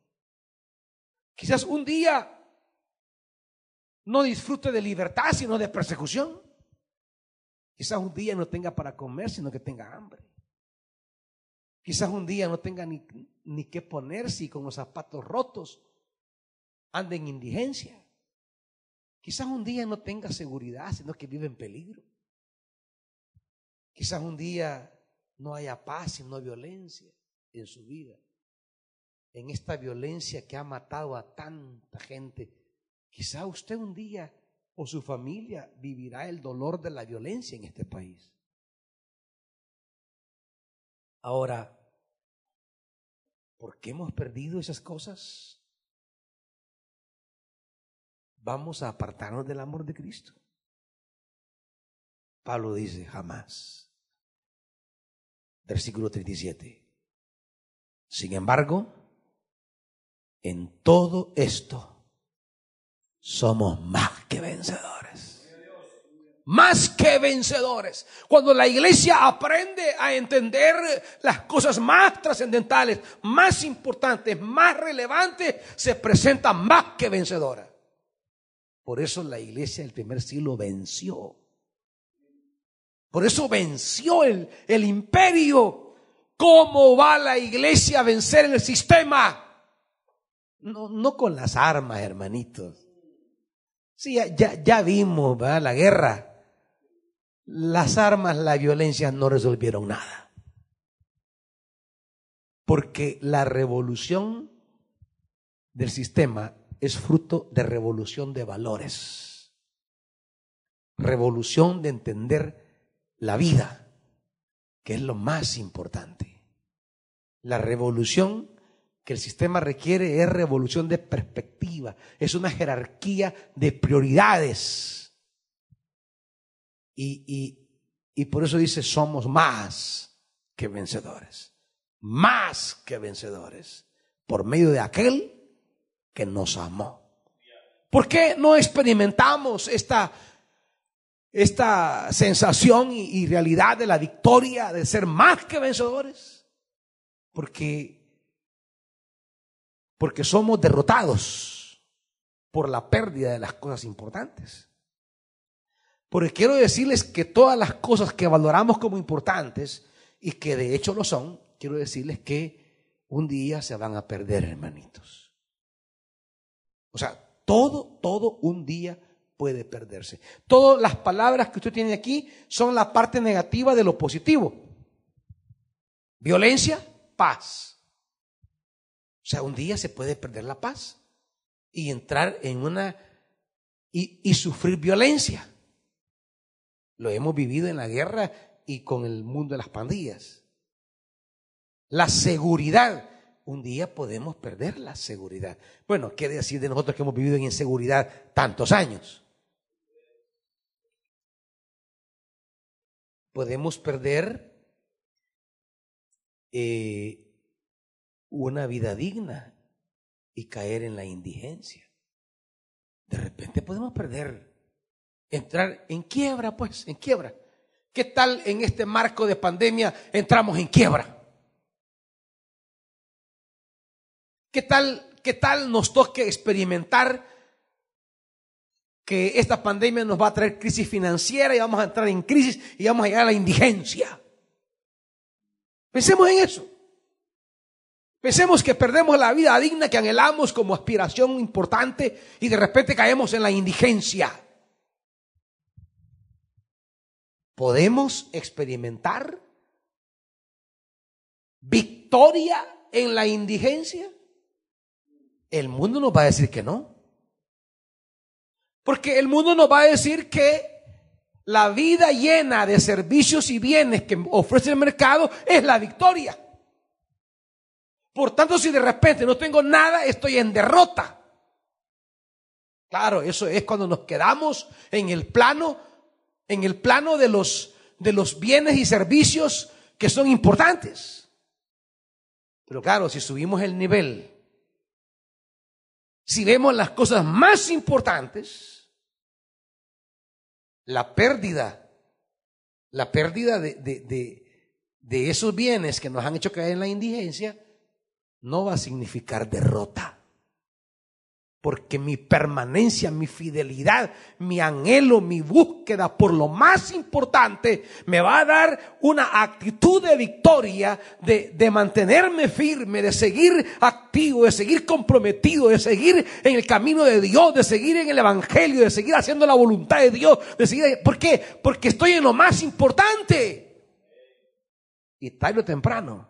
Quizás un día no disfrute de libertad sino de persecución. Quizás un día no tenga para comer sino que tenga hambre. Quizás un día no tenga ni, ni qué ponerse y con los zapatos rotos ande en indigencia. Quizás un día no tenga seguridad, sino que vive en peligro. Quizás un día no haya paz, sino violencia en su vida. En esta violencia que ha matado a tanta gente. Quizás usted un día o su familia vivirá el dolor de la violencia en este país. Ahora, ¿por qué hemos perdido esas cosas? Vamos a apartarnos del amor de Cristo. Pablo dice, jamás. Versículo 37. Sin embargo, en todo esto somos más que vencedores más que vencedores. Cuando la iglesia aprende a entender las cosas más trascendentales, más importantes, más relevantes, se presenta más que vencedora. Por eso la iglesia del primer siglo venció. Por eso venció el, el imperio. ¿Cómo va la iglesia a vencer el sistema? No, no con las armas, hermanitos. Sí, ya, ya, vimos la guerra las armas, la violencia no resolvieron nada. Porque la revolución del sistema es fruto de revolución de valores. Revolución de entender la vida, que es lo más importante. La revolución que el sistema requiere es revolución de perspectiva, es una jerarquía de prioridades y, y, por eso dice, somos más que vencedores. Más que vencedores. Por medio de aquel que nos amó. ¿Por qué no experimentamos esta, esta sensación y, y, realidad de la victoria, de ser más que vencedores? Porque, porque somos derrotados por la pérdida de las cosas importantes. Porque quiero decirles que todas las cosas que valoramos como importantes y que de hecho lo son, quiero decirles que un día se van a perder, hermanitos. O sea, todo, todo un día puede perderse. Todas las palabras que usted tiene aquí son la parte negativa de lo positivo. Violencia, paz. O sea, un día se puede perder la paz y entrar en una y, y sufrir violencia. Lo hemos vivido en la guerra y con el mundo de las pandillas. La seguridad. Un día podemos perder la seguridad. Bueno, ¿qué decir de nosotros que hemos vivido en inseguridad tantos años? Podemos perder eh, una vida digna y caer en la indigencia. De repente podemos perder entrar en quiebra, pues, en quiebra. ¿Qué tal en este marco de pandemia entramos en quiebra? ¿Qué tal, qué tal nos toque experimentar que esta pandemia nos va a traer crisis financiera y vamos a entrar en crisis y vamos a llegar a la indigencia? Pensemos en eso. Pensemos que perdemos la vida digna que anhelamos como aspiración importante y de repente caemos en la indigencia. ¿Podemos experimentar victoria en la indigencia? El mundo nos va a decir que no. Porque el mundo nos va a decir que la vida llena de servicios y bienes que ofrece el mercado es la victoria. Por tanto, si de repente no tengo nada, estoy en derrota. Claro, eso es cuando nos quedamos en el plano, en el plano de los, de los bienes y servicios que son importantes. Pero claro, si subimos el nivel, si vemos las cosas más importantes, la pérdida, la pérdida de, de, de esos bienes que nos han hecho caer en la indigencia, no va a significar derrota. Porque mi permanencia, mi fidelidad, mi anhelo, mi búsqueda por lo más importante me va a dar una actitud de victoria, de, de, mantenerme firme, de seguir activo, de seguir comprometido, de seguir en el camino de Dios, de seguir en el Evangelio, de seguir haciendo la voluntad de Dios. De seguir, ¿Por qué? Porque estoy en lo más importante. Y tarde o temprano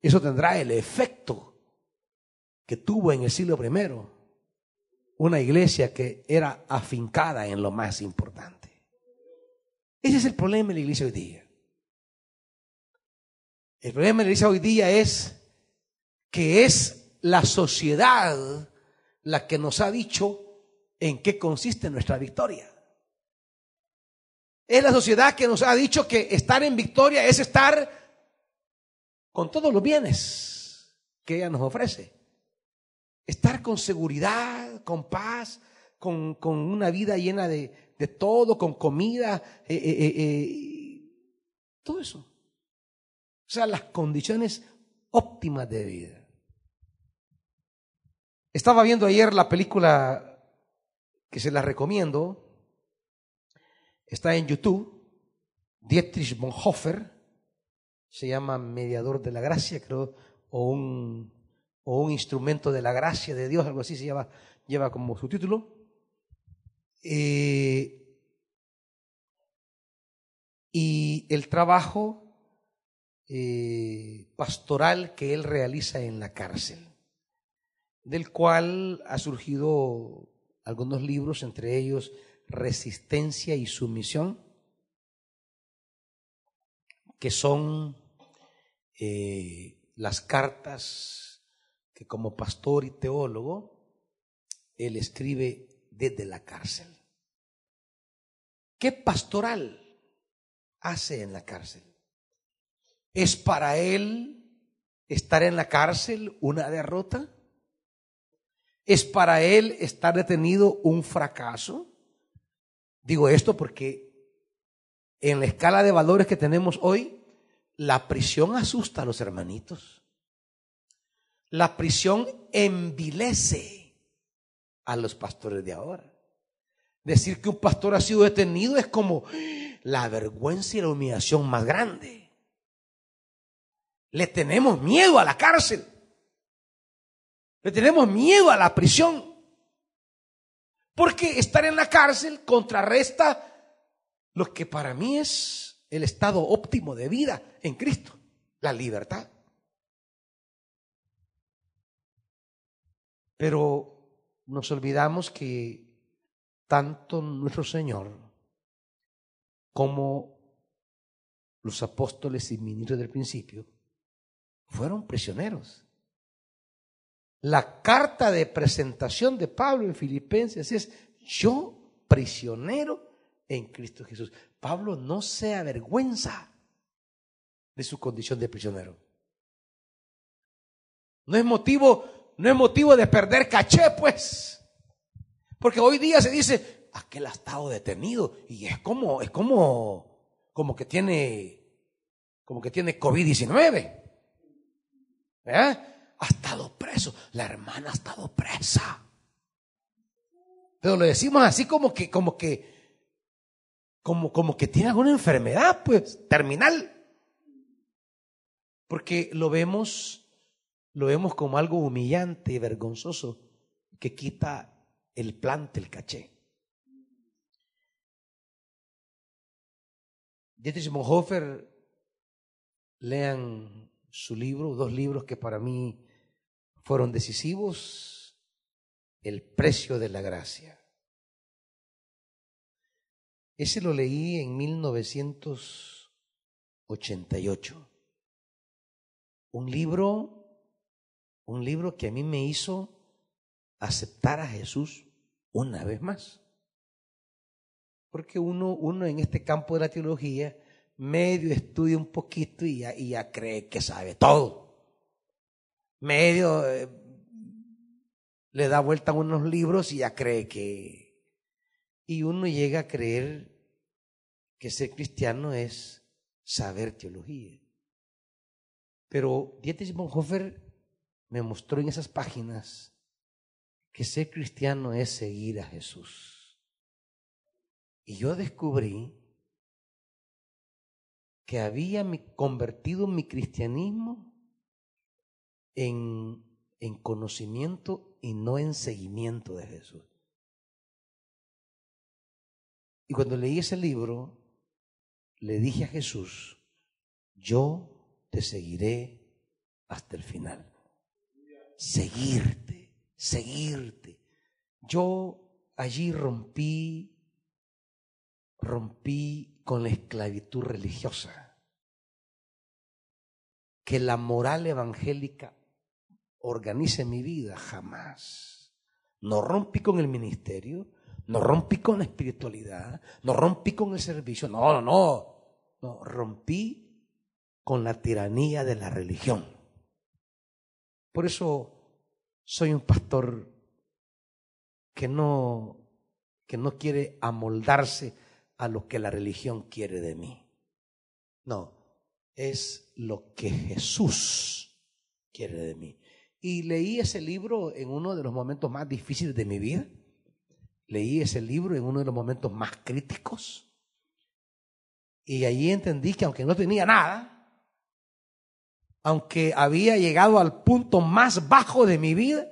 eso tendrá el efecto que tuvo en el siglo I una iglesia que era afincada en lo más importante. Ese es el problema de la iglesia hoy día. El problema de la iglesia hoy día es que es la sociedad la que nos ha dicho en qué consiste nuestra victoria. Es la sociedad que nos ha dicho que estar en victoria es estar con todos los bienes que ella nos ofrece. Estar con seguridad, con paz, con, una vida llena de, todo, con comida, eh, eh, eh, todo eso. O sea, las condiciones óptimas de vida. Estaba viendo ayer la película que se la recomiendo. Está en YouTube. Dietrich Bonhoeffer se llama mediador de la gracia, creo, o un, o un instrumento de la gracia de Dios, algo así se lleva como su título. Eh, y el trabajo eh, pastoral que él realiza en la cárcel, del cual ha surgido algunos libros, entre ellos Resistencia y Sumisión, que son eh, las cartas que como pastor y teólogo él escribe desde la cárcel. ¿Qué pastoral hace en la cárcel? ¿Es para él estar en la cárcel una derrota? ¿Es para él estar detenido un fracaso? Digo esto porque en la escala de valores que tenemos hoy, la prisión asusta a los hermanitos. La prisión envilece a los pastores de ahora. Decir que un pastor ha sido detenido es como la vergüenza y la humillación más grande. Le tenemos miedo a la cárcel. Le tenemos miedo a la prisión. Porque estar en la cárcel contrarresta lo que para mí es el estado óptimo de vida en Cristo, la libertad. Pero nos olvidamos que tanto nuestro Señor como los apóstoles y ministros del principio fueron prisioneros. La carta de presentación de Pablo en Filipenses es, yo prisionero en Cristo Jesús. Pablo no se avergüenza de su condición de prisionero. No es motivo, no es motivo de perder caché, pues. Porque hoy día se dice, aquel ha estado detenido y es como, es como, como que tiene, como que tiene COVID-19. ¿Eh? Ha estado preso. La hermana ha estado presa. Pero lo decimos así como que, como que, como, como que tiene alguna enfermedad, pues, terminal. Porque lo vemos, lo vemos como algo humillante y vergonzoso que quita el plante, el caché. Dietrich Bonhoeffer, lean su libro, dos libros que para mí fueron decisivos, El precio de la gracia. Ese lo leí en 1988. Un libro, un libro que a mí me hizo aceptar a Jesús una vez más. Porque uno, uno en este campo de la teología medio estudia un poquito y ya, cree que sabe todo. Medio eh, le da vuelta a unos libros y ya cree que... Y uno llega a creer que ser cristiano es saber teología. Pero Dietrich Bonhoeffer me mostró en esas páginas que ser cristiano es seguir a Jesús. Y yo descubrí que había convertido mi cristianismo en, en conocimiento y no en seguimiento de Jesús. Y cuando leí ese libro, le dije a Jesús, yo te seguiré hasta el final. Seguirte, seguirte. Yo allí rompí, rompí con la esclavitud religiosa. Que la moral evangélica organice mi vida, jamás. No rompí con el ministerio, no rompí con la espiritualidad, no rompí con el servicio, no, no, no. No, rompí con la tiranía de la religión. Por eso soy un pastor que no, que no quiere amoldarse a lo que la religión quiere de mí. No, es lo que Jesús quiere de mí. Y leí ese libro en uno de los momentos más difíciles de mi vida leí ese libro en uno de los momentos más críticos y allí entendí que aunque no tenía nada, aunque había llegado al punto más bajo de mi vida,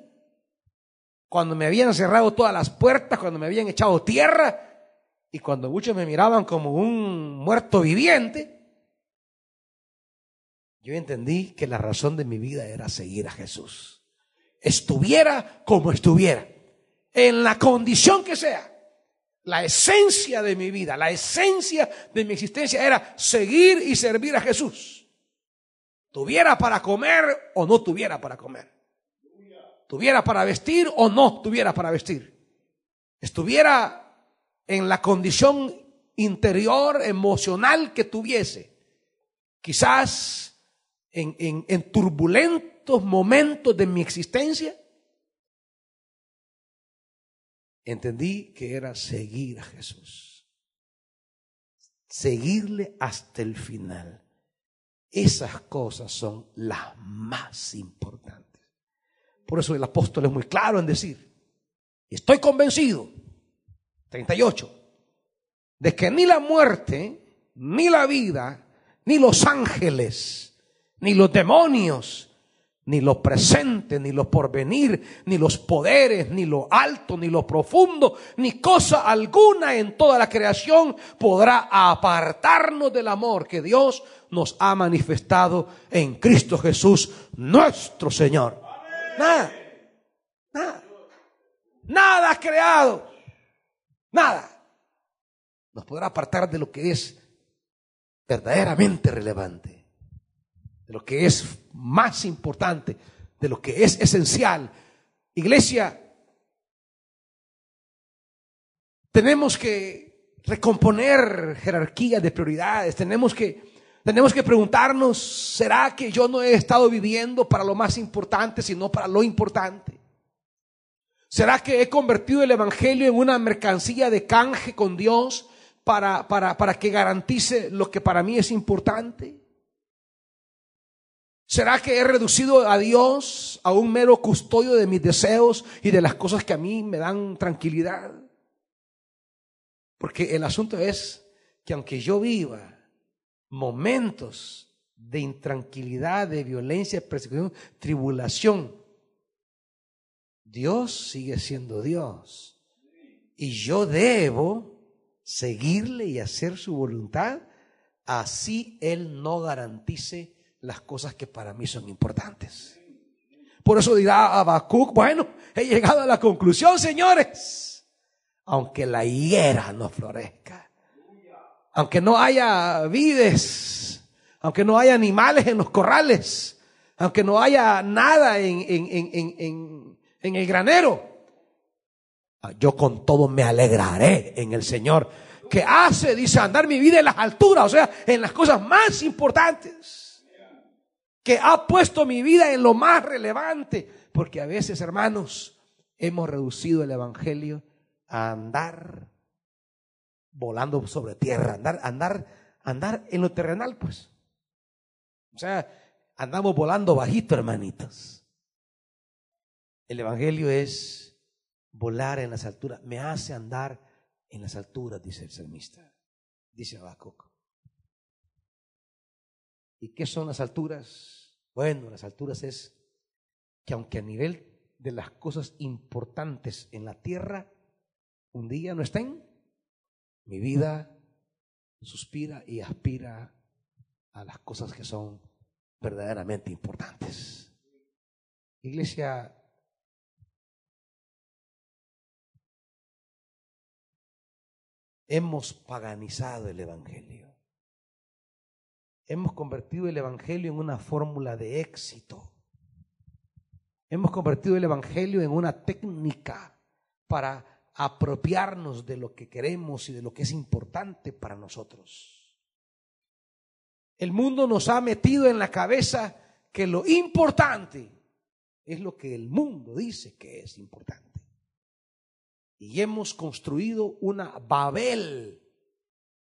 cuando me habían cerrado todas las puertas, cuando me habían echado tierra y cuando muchos me miraban como un muerto viviente, yo entendí que la razón de mi vida era seguir a Jesús. Estuviera como estuviera en la condición que sea. La esencia de mi vida, la esencia de mi existencia era seguir y servir a Jesús. Tuviera para comer o no tuviera para comer. Tuviera para vestir o no tuviera para vestir. Estuviera en la condición interior, emocional que tuviese. Quizás en, en turbulentos momentos de mi existencia entendí que era seguir a Jesús. Seguirle hasta el final. Esas cosas son las más importantes. Por eso el apóstol es muy claro en decir, estoy convencido, 38, de que ni la muerte, ni la vida, ni los ángeles, ni los demonios, ni lo presente, ni lo porvenir, ni los poderes, ni lo alto, ni lo profundo, ni cosa alguna en toda la creación podrá apartarnos del amor que Dios nos ha manifestado en Cristo Jesús, nuestro Señor. Nada, nada, nada creado, nada nos podrá apartar de lo que es verdaderamente relevante de lo que es más importante, de lo que es esencial. Iglesia, tenemos que recomponer jerarquías de prioridades. Tenemos que, tenemos que preguntarnos, ¿será que yo no he estado viviendo para lo más importante, sino para lo importante? ¿Será que he convertido el Evangelio en una mercancía de canje con Dios para, para, para que garantice lo que para mí es importante? ¿Será que he reducido a Dios a un mero custodio de mis deseos y de las cosas que a mí me dan tranquilidad? Porque el asunto es que aunque yo viva momentos de intranquilidad, de violencia, persecución, tribulación, Dios sigue siendo Dios. Y yo debo seguirle y hacer su voluntad, así Él no garantice las cosas que para mí son importantes. Por eso dirá Habacuc, bueno, he llegado a la conclusión, señores, aunque la higuera no florezca, aunque no haya vides, aunque no haya animales en los corrales, aunque no haya nada en, en, en el granero, yo con todo me alegraré en el Señor, que hace, dice, andar mi vida en las alturas, o sea, en las cosas más importantes. Que ha puesto mi vida en lo más relevante. Porque a veces, hermanos, hemos reducido el Evangelio a andar volando sobre tierra, andar, andar, andar en lo terrenal, pues. O sea, andamos volando bajito, hermanitos. El Evangelio es volar en las alturas. Me hace andar en las alturas, dice el salmista. Dice Habacuc. ¿Y qué son las alturas? Bueno, las alturas es que aunque a nivel de las cosas importantes en la tierra un día no estén, mi vida suspira y aspira a las cosas que son verdaderamente importantes. Iglesia, hemos paganizado el Evangelio. Hemos convertido el Evangelio en una fórmula de éxito. Hemos convertido el Evangelio en una técnica para apropiarnos de lo que queremos y de lo que es importante para nosotros. El mundo nos ha metido en la cabeza que lo importante es lo que el mundo dice que es importante. Y hemos construido una Babel,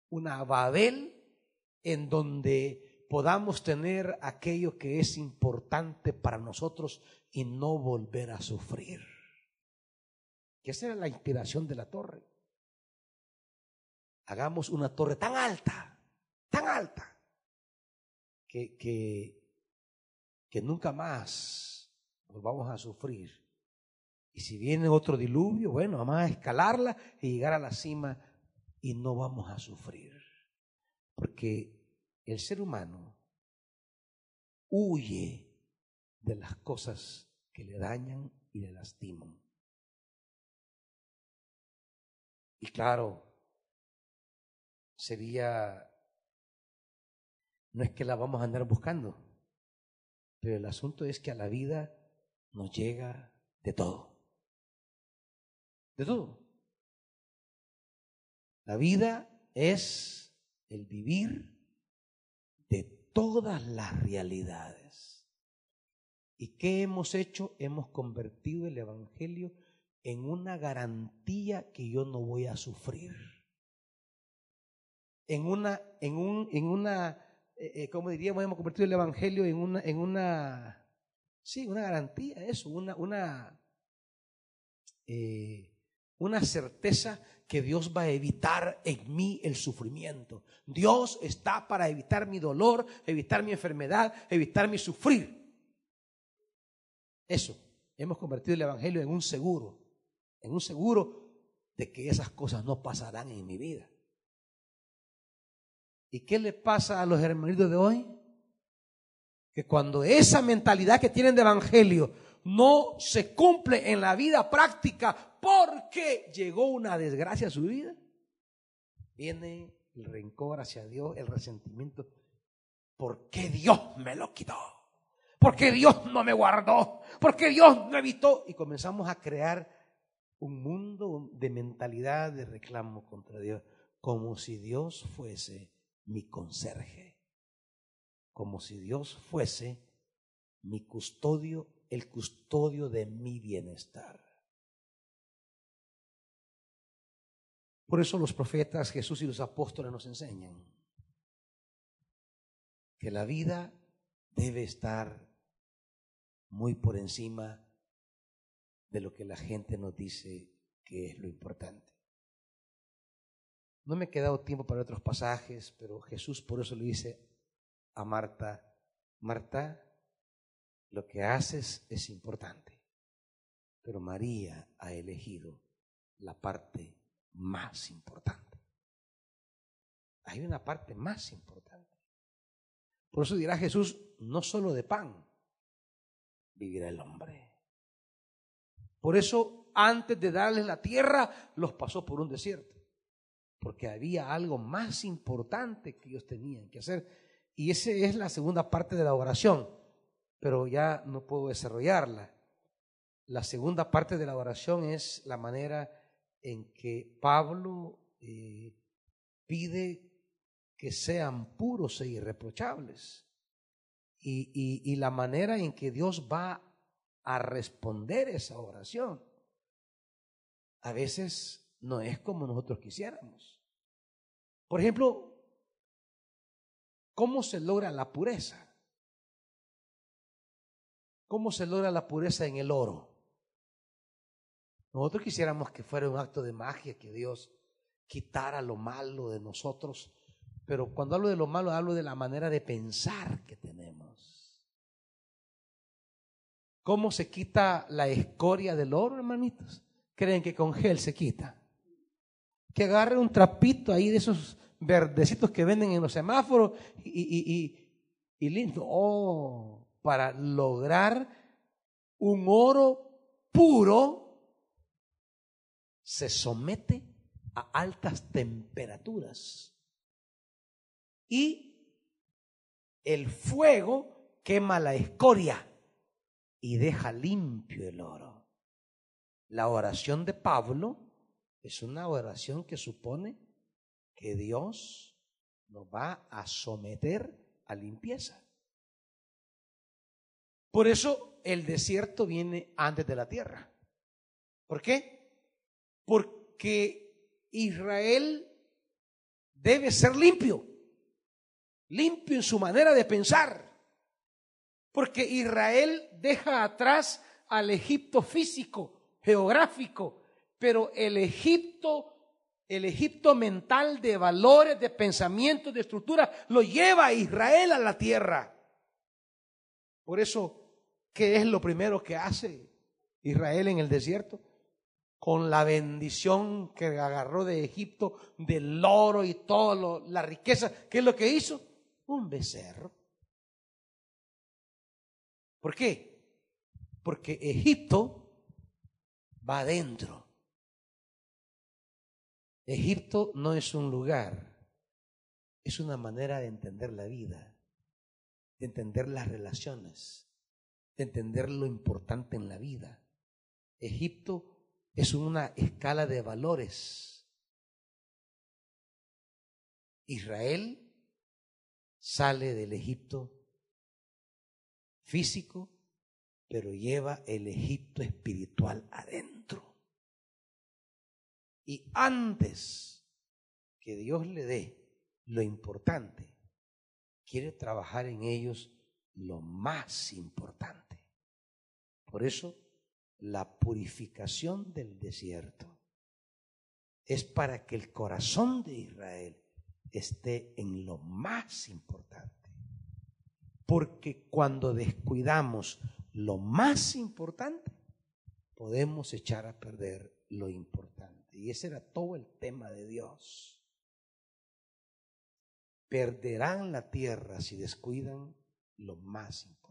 una Babel en donde podamos tener aquello que es importante para nosotros y no volver a sufrir. Que esa era la inspiración de la torre. Hagamos una torre tan alta, tan alta, que, que, que nunca más volvamos a sufrir. Y si viene otro diluvio, bueno, vamos a escalarla y llegar a la cima y no vamos a sufrir. Porque el ser humano huye de las cosas que le dañan y le lastiman. Y claro, sería, no es que la vamos a andar buscando, pero el asunto es que a la vida nos llega de todo. De todo. La vida es el vivir de todas las realidades. ¿Y qué hemos hecho? Hemos convertido el Evangelio en una garantía que yo no voy a sufrir. En una, en un, en una, eh, eh, ¿cómo diríamos? Hemos convertido el Evangelio en una, en una, sí, una garantía, eso, una, una, eh, una certeza que Dios va a evitar en mí el sufrimiento. Dios está para evitar mi dolor, evitar mi enfermedad, evitar mi sufrir. Eso, hemos convertido el Evangelio en un seguro, en un seguro de que esas cosas no pasarán en mi vida. ¿Y qué le pasa a los hermanitos de hoy? Que cuando esa mentalidad que tienen de Evangelio no se cumple en la vida práctica porque llegó una desgracia a su vida, viene el rencor hacia Dios, el resentimiento. ¿Por qué Dios me lo quitó? ¿Por qué Dios no me guardó? ¿Por qué Dios no evitó? Y comenzamos a crear un mundo de mentalidad de reclamo contra Dios. como si Dios fuese mi conserje, como si Dios fuese mi custodio, el custodio de mi bienestar. Por eso los profetas, Jesús y los apóstoles nos enseñan que la vida debe estar muy por encima de lo que la gente nos dice que es lo importante. No me he quedado tiempo para otros pasajes, pero Jesús por eso le dice a Marta, Marta, lo que haces es importante, pero María ha elegido la parte más importante. Hay una parte más importante. Por eso dirá Jesús, no solo de pan vivirá el hombre. Por eso antes de darles la tierra, los pasó por un desierto porque había algo más importante que ellos tenían que hacer. Y esa es la segunda parte de la oración, pero ya no puedo desarrollarla. La segunda parte de la oración es la manera en que Pablo eh, pide que sean puros e irreprochables. Y, y la manera en que Dios va a responder esa oración. A veces no es como nosotros quisiéramos. Por ejemplo, ¿cómo se logra la pureza? ¿Cómo se logra la pureza en el oro? Nosotros quisiéramos que fuera un acto de magia, que Dios quitara lo malo de nosotros, pero cuando hablo de lo malo hablo de la manera de pensar que tenemos. ¿Cómo se quita la escoria del oro, hermanitos? ¿Creen que con gel se quita? que agarre un trapito ahí de esos verdecitos que venden en los semáforos y, y, lindo. Oh, para lograr un oro puro, se somete a altas temperaturas. Y el fuego quema la escoria y deja limpio el oro. La oración de Pablo es una oración que supone que Dios nos va a someter a limpieza. Por eso el desierto viene antes de la tierra. ¿Por qué? Porque Israel debe ser limpio, limpio en su manera de pensar. Porque Israel deja atrás al Egipto físico, geográfico, pero el Egipto, el Egipto mental de valores, de pensamientos, de estructura, lo lleva a Israel a la tierra. Por eso, ¿qué es lo primero que hace Israel en el desierto? Con la bendición que agarró de Egipto, del oro y toda la riqueza, ¿qué es lo que hizo? Un becerro. ¿Por qué? Porque Egipto va adentro. Egipto no es un lugar, es una manera de entender la vida, de entender las relaciones, de entender lo importante en la vida. Egipto es una escala de valores. Israel sale del Egipto físico, pero lleva el Egipto espiritual adentro. Y antes que Dios le dé lo importante, quiere trabajar en ellos lo más importante. Por eso, la purificación del desierto es para que el corazón de Israel esté en lo más importante. Porque cuando descuidamos lo más importante, podemos echar a perder lo importante. Y ese era todo el tema de Dios. Perderán la tierra si descuidan lo más importante.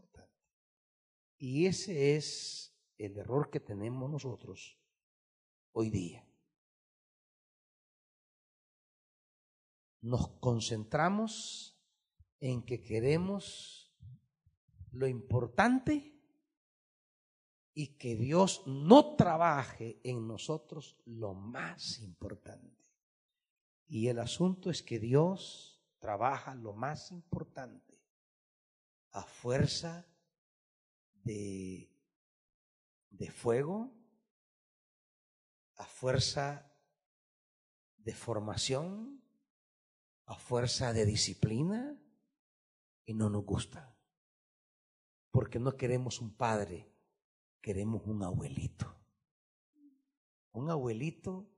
Y ese es el error que tenemos nosotros hoy día. Nos concentramos en que queremos lo importante y que Dios no trabaje en nosotros lo más importante. Y el asunto es que Dios trabaja lo más importante a fuerza de, de fuego, a fuerza de formación, a fuerza de disciplina, y no nos gusta. Porque no queremos un padre, queremos un abuelito. Un abuelito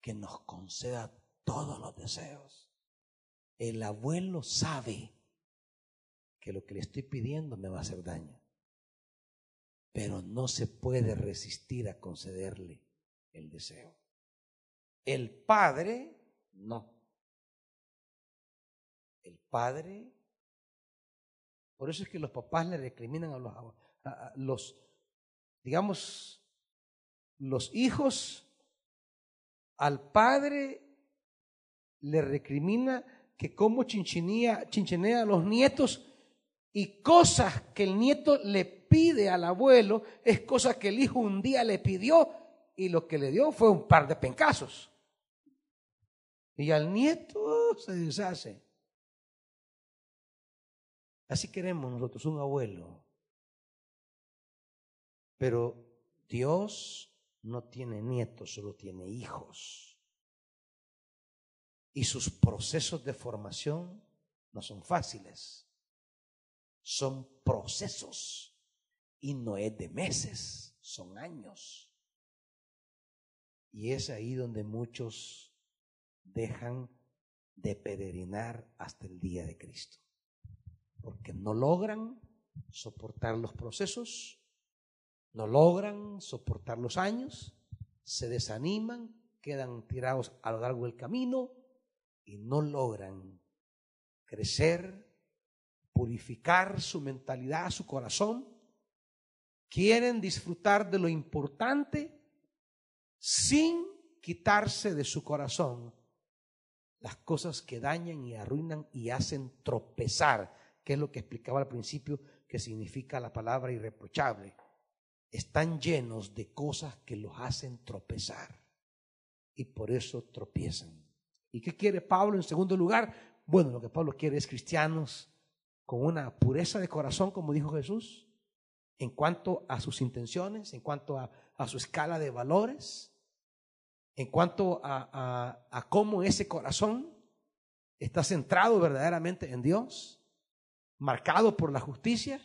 que nos conceda todos los deseos. El abuelo sabe que lo que le estoy pidiendo me va a hacer daño, pero no se puede resistir a concederle el deseo. El padre, no. El padre, por eso es que los papás le recriminan a los, digamos, los hijos al padre le recrimina que como chinchinea, chinchinea a los nietos y cosas que el nieto le pide al abuelo es cosas que el hijo un día le pidió y lo que le dio fue un par de pencazos. Y al nieto se deshace. Así queremos nosotros un abuelo. Pero Dios no tiene nietos, solo tiene hijos y sus procesos de formación no son fáciles. Son procesos y no es de meses, son años. Y es ahí donde muchos dejan de peregrinar hasta el día de Cristo. Porque no logran soportar los procesos, no logran soportar los años, se desaniman, quedan tirados a lo largo del camino y no logran crecer, purificar su mentalidad, su corazón, quieren disfrutar de lo importante sin quitarse de su corazón las cosas que dañan y arruinan y hacen tropezar, que es lo que explicaba al principio que significa la palabra irreprochable. Están llenos de cosas que los hacen tropezar y por eso tropiezan. ¿Y qué quiere Pablo en segundo lugar? Bueno, lo que Pablo quiere es cristianos con una pureza de corazón, como dijo Jesús, en cuanto a sus intenciones, en cuanto a, su escala de valores, en cuanto a, a cómo ese corazón está centrado verdaderamente en Dios, marcado por la justicia,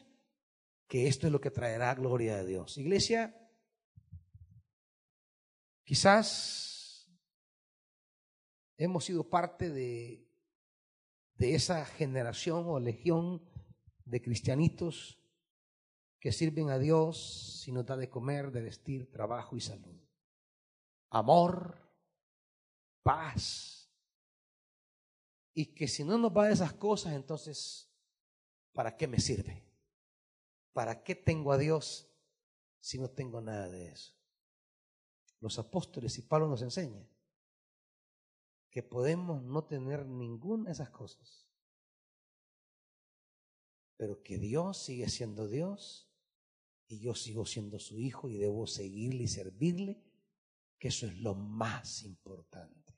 que esto es lo que traerá gloria a Dios. Iglesia, quizás hemos sido parte de, de esa generación o legión de cristianitos que sirven a Dios sin da de comer, de vestir, trabajo y salud. Amor, paz. Y que si no nos va de esas cosas, entonces, ¿para qué me sirve? ¿Para qué tengo a Dios si no tengo nada de eso? Los apóstoles y Pablo nos enseñan que podemos no tener ninguna de esas cosas, pero que Dios sigue siendo Dios y yo sigo siendo su hijo y debo seguirle y servirle, que eso es lo más importante.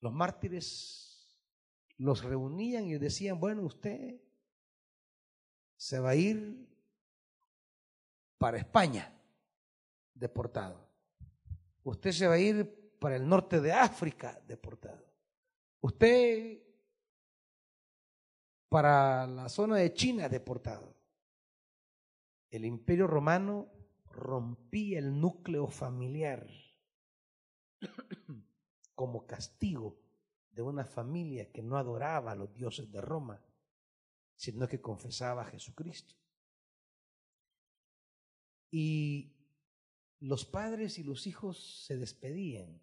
Los mártires los reunían y decían, bueno, usted se va a ir para España deportado. Usted se va a ir para el norte de África deportado. Usted para la zona de China deportado. El imperio romano rompía el núcleo familiar como castigo de una familia que no adoraba a los dioses de Roma, sino que confesaba a Jesucristo. Y los padres y los hijos se despedían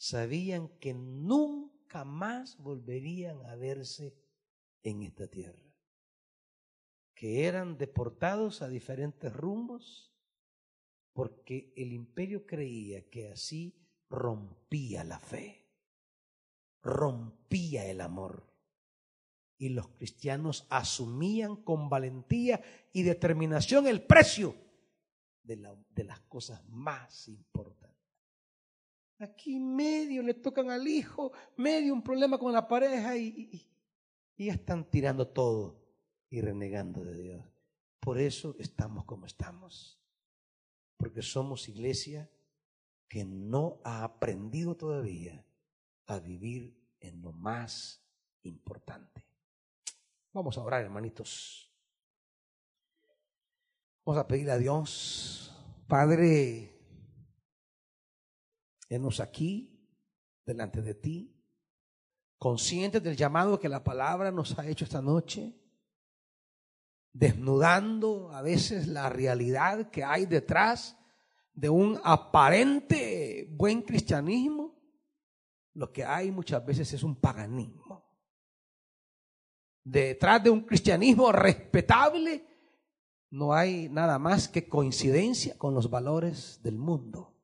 sabían que nunca más volverían a verse en esta tierra, que eran deportados a diferentes rumbos porque el imperio creía que así rompía la fe, rompía el amor. Y los cristianos asumían con valentía y determinación el precio de, de las cosas más importantes Aquí medio le tocan al hijo, medio un problema con la pareja y, y, y están tirando todo y renegando de Dios. Por eso estamos como estamos. Porque somos iglesia que no ha aprendido todavía a vivir en lo más importante. Vamos a orar, hermanitos. Vamos a pedirle a Dios, Padre, Enos aquí, delante de ti, conscientes del llamado que la palabra nos ha hecho esta noche, desnudando a veces la realidad que hay detrás de un aparente buen cristianismo, lo que hay muchas veces es un paganismo. Detrás de un cristianismo respetable no hay nada más que coincidencia con los valores del mundo.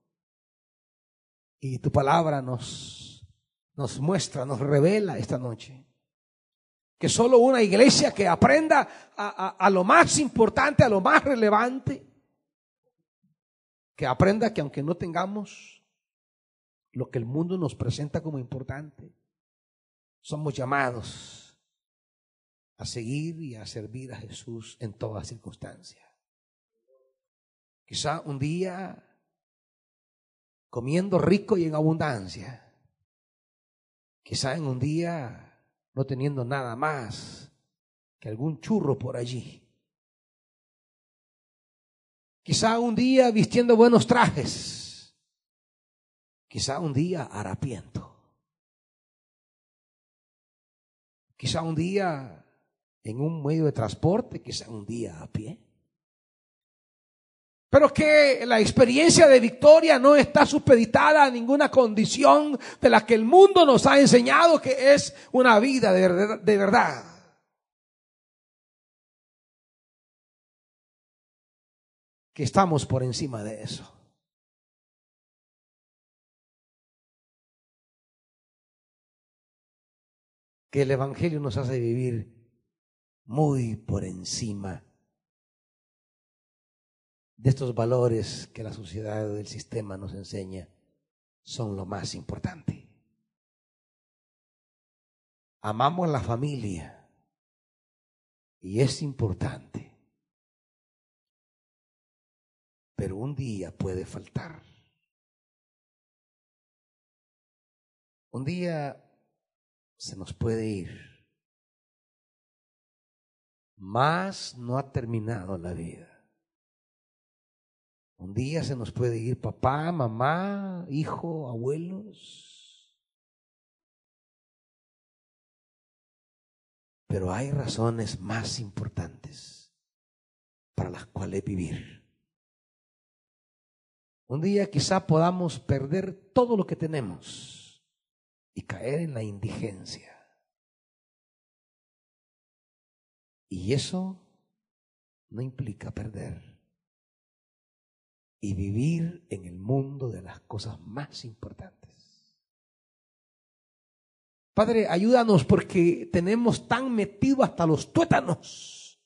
Y tu palabra nos, nos muestra, nos revela esta noche que solo una iglesia que aprenda a, a, lo más importante, a lo más relevante, que aprenda que aunque no tengamos lo que el mundo nos presenta como importante, somos llamados a seguir y a servir a Jesús en toda circunstancia. Quizá un día comiendo rico y en abundancia. Quizá en un día no teniendo nada más que algún churro por allí. Quizá un día vistiendo buenos trajes. Quizá un día harapiento. Quizá un día en un medio de transporte, quizá un día a pie. Pero que la experiencia de victoria no está supeditada a ninguna condición de la que el mundo nos ha enseñado que es una vida de verdad. De verdad. Que estamos por encima de eso. Que el Evangelio nos hace vivir muy por encima de estos valores que la sociedad del sistema nos enseña son lo más importante. Amamos la familia y es importante, pero un día puede faltar. Un día se nos puede ir, más no ha terminado la vida. Un día se nos puede ir papá, mamá, hijo, abuelos. Pero hay razones más importantes para las cuales vivir. Un día quizá podamos perder todo lo que tenemos y caer en la indigencia. Y eso no implica perder y vivir en el mundo de las cosas más importantes. Padre, ayúdanos porque tenemos tan metido hasta los tuétanos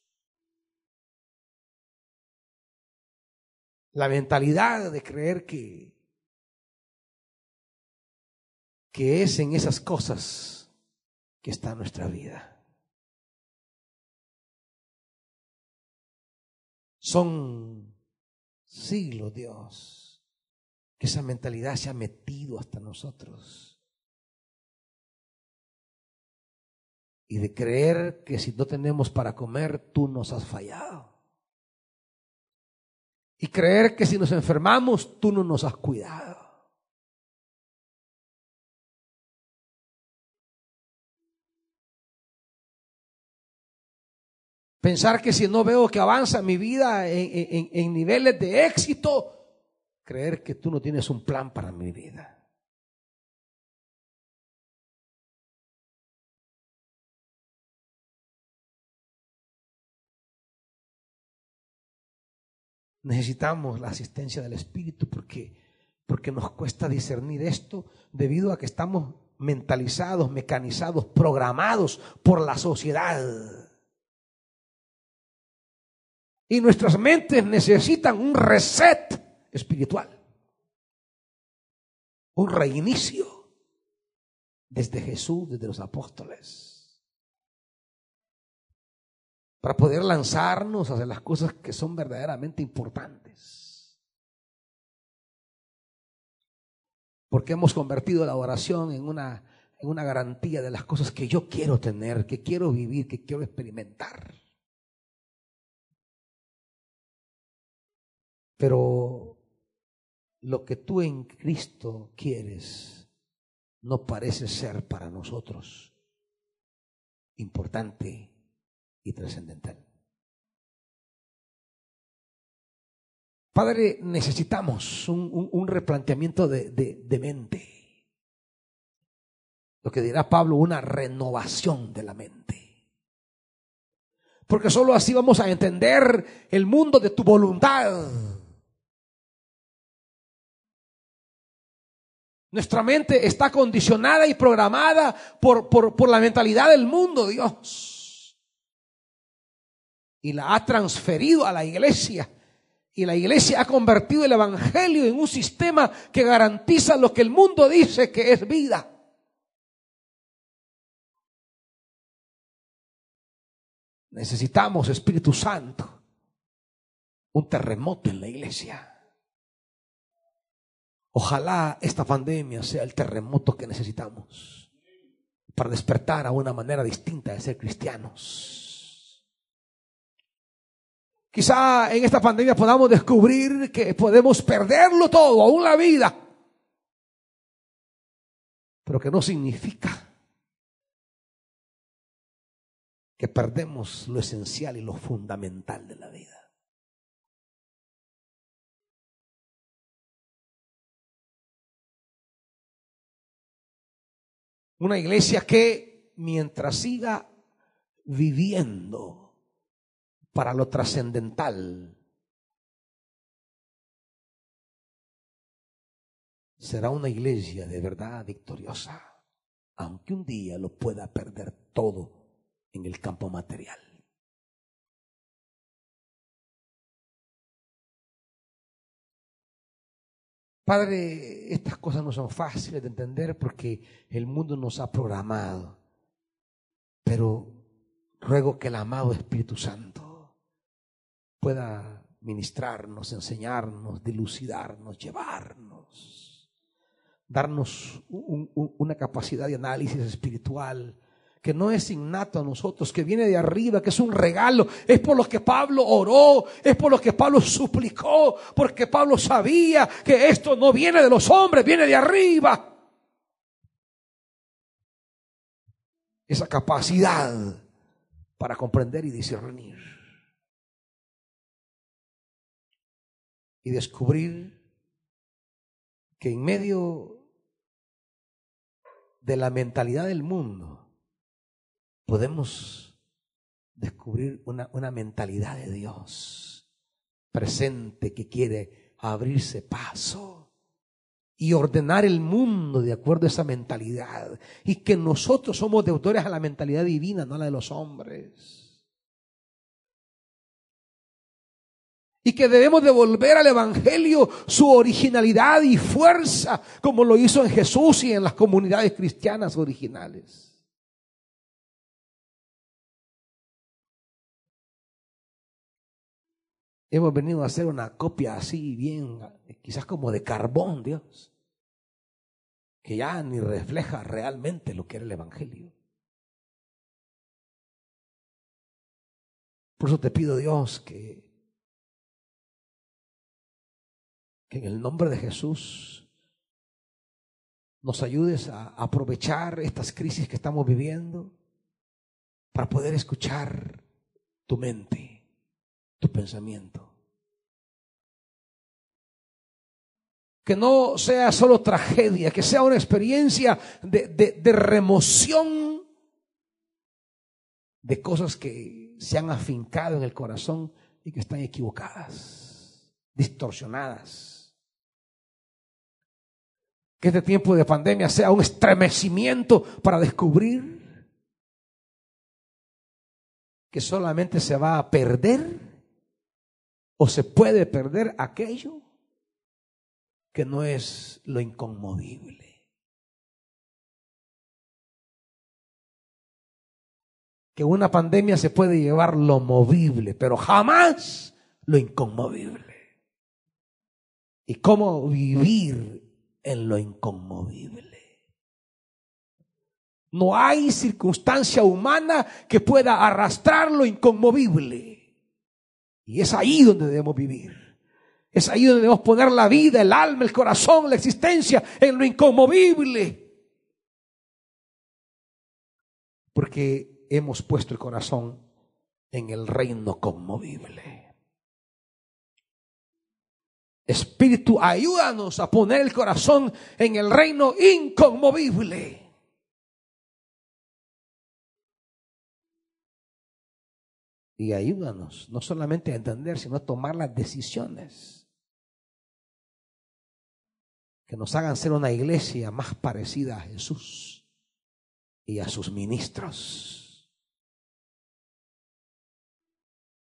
la mentalidad de creer que que es en esas cosas que está nuestra vida. Son siglo, Dios, que esa mentalidad se ha metido hasta nosotros. Y de creer que si no tenemos para comer, tú nos has fallado. Y creer que si nos enfermamos, tú no nos has cuidado. Pensar que si no veo que avanza mi vida en, niveles de éxito, creer que tú no tienes un plan para mi vida. Necesitamos la asistencia del Espíritu porque, porque nos cuesta discernir esto debido a que estamos mentalizados, mecanizados, programados por la sociedad. Y nuestras mentes necesitan un reset espiritual. un reinicio desde Jesús, desde los apóstoles, para poder lanzarnos hacia las cosas que son verdaderamente importantes. Porque hemos convertido la oración en una, en una garantía de las cosas que yo quiero tener, que quiero vivir, que quiero experimentar. Pero lo que tú en Cristo quieres no parece ser para nosotros importante y trascendental. Padre, necesitamos un, replanteamiento de, de mente. Lo que dirá Pablo, una renovación de la mente. Porque solo así vamos a entender el mundo de tu voluntad Nuestra mente está condicionada y programada por, por, la mentalidad del mundo, Dios. Y la ha transferido a la iglesia. Y la iglesia ha convertido el Evangelio en un sistema que garantiza lo que el mundo dice que es vida. Necesitamos, Espíritu Santo, un terremoto en la iglesia. Ojalá esta pandemia sea el terremoto que necesitamos para despertar a una manera distinta de ser cristianos. Quizá en esta pandemia podamos descubrir que podemos perderlo todo, aún la vida, pero que no significa que perdemos lo esencial y lo fundamental de la vida. Una iglesia que mientras siga viviendo para lo trascendental, será una iglesia de verdad victoriosa, aunque un día lo pueda perder todo en el campo material. Padre, estas cosas no son fáciles de entender porque el mundo nos ha programado. Pero ruego que el amado Espíritu Santo pueda ministrarnos, enseñarnos, dilucidarnos, llevarnos, darnos una capacidad de análisis espiritual que no es innato a nosotros, que viene de arriba, que es un regalo. Es por lo que Pablo oró, es por lo que Pablo suplicó, porque Pablo sabía que esto no viene de los hombres, viene de arriba. Esa capacidad para comprender y discernir. Y descubrir que en medio de la mentalidad del mundo, podemos descubrir una, una mentalidad de Dios presente que quiere abrirse paso y ordenar el mundo de acuerdo a esa mentalidad. Y que nosotros somos deudores a la mentalidad divina, no a la de los hombres. Y que debemos devolver al Evangelio su originalidad y fuerza, como lo hizo en Jesús y en las comunidades cristianas originales. Hemos venido a hacer una copia así, bien, quizás como de carbón, Dios, que ya ni refleja realmente lo que era el Evangelio. Por eso te pido, Dios, que, que en el nombre de Jesús nos ayudes a aprovechar estas crisis que estamos viviendo para poder escuchar tu mente tu pensamiento. Que no sea solo tragedia, que sea una experiencia de, de remoción de cosas que se han afincado en el corazón y que están equivocadas, distorsionadas. Que este tiempo de pandemia sea un estremecimiento para descubrir que solamente se va a perder o se puede perder aquello que no es lo inconmovible. Que una pandemia se puede llevar lo movible, pero jamás lo inconmovible. ¿Y cómo vivir en lo inconmovible? No hay circunstancia humana que pueda arrastrar lo inconmovible. Y es ahí donde debemos vivir. Es ahí donde debemos poner la vida, el alma, el corazón, la existencia en lo inconmovible. Porque hemos puesto el corazón en el reino conmovible. Espíritu, ayúdanos a poner el corazón en el reino inconmovible. Y ayúdanos no solamente a entender, sino a tomar las decisiones que nos hagan ser una iglesia más parecida a Jesús y a sus ministros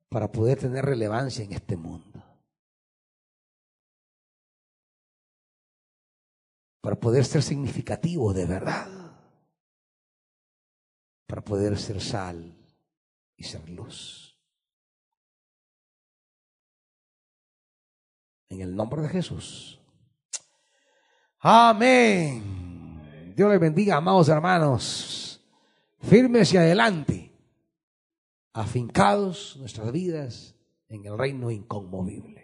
para poder tener relevancia en este mundo. Para poder ser significativo de verdad. Para poder ser sal y ser luz. En el nombre de Jesús. Amén. Dios les bendiga, amados hermanos. Firmes y adelante. Afincados nuestras vidas en el reino inconmovible.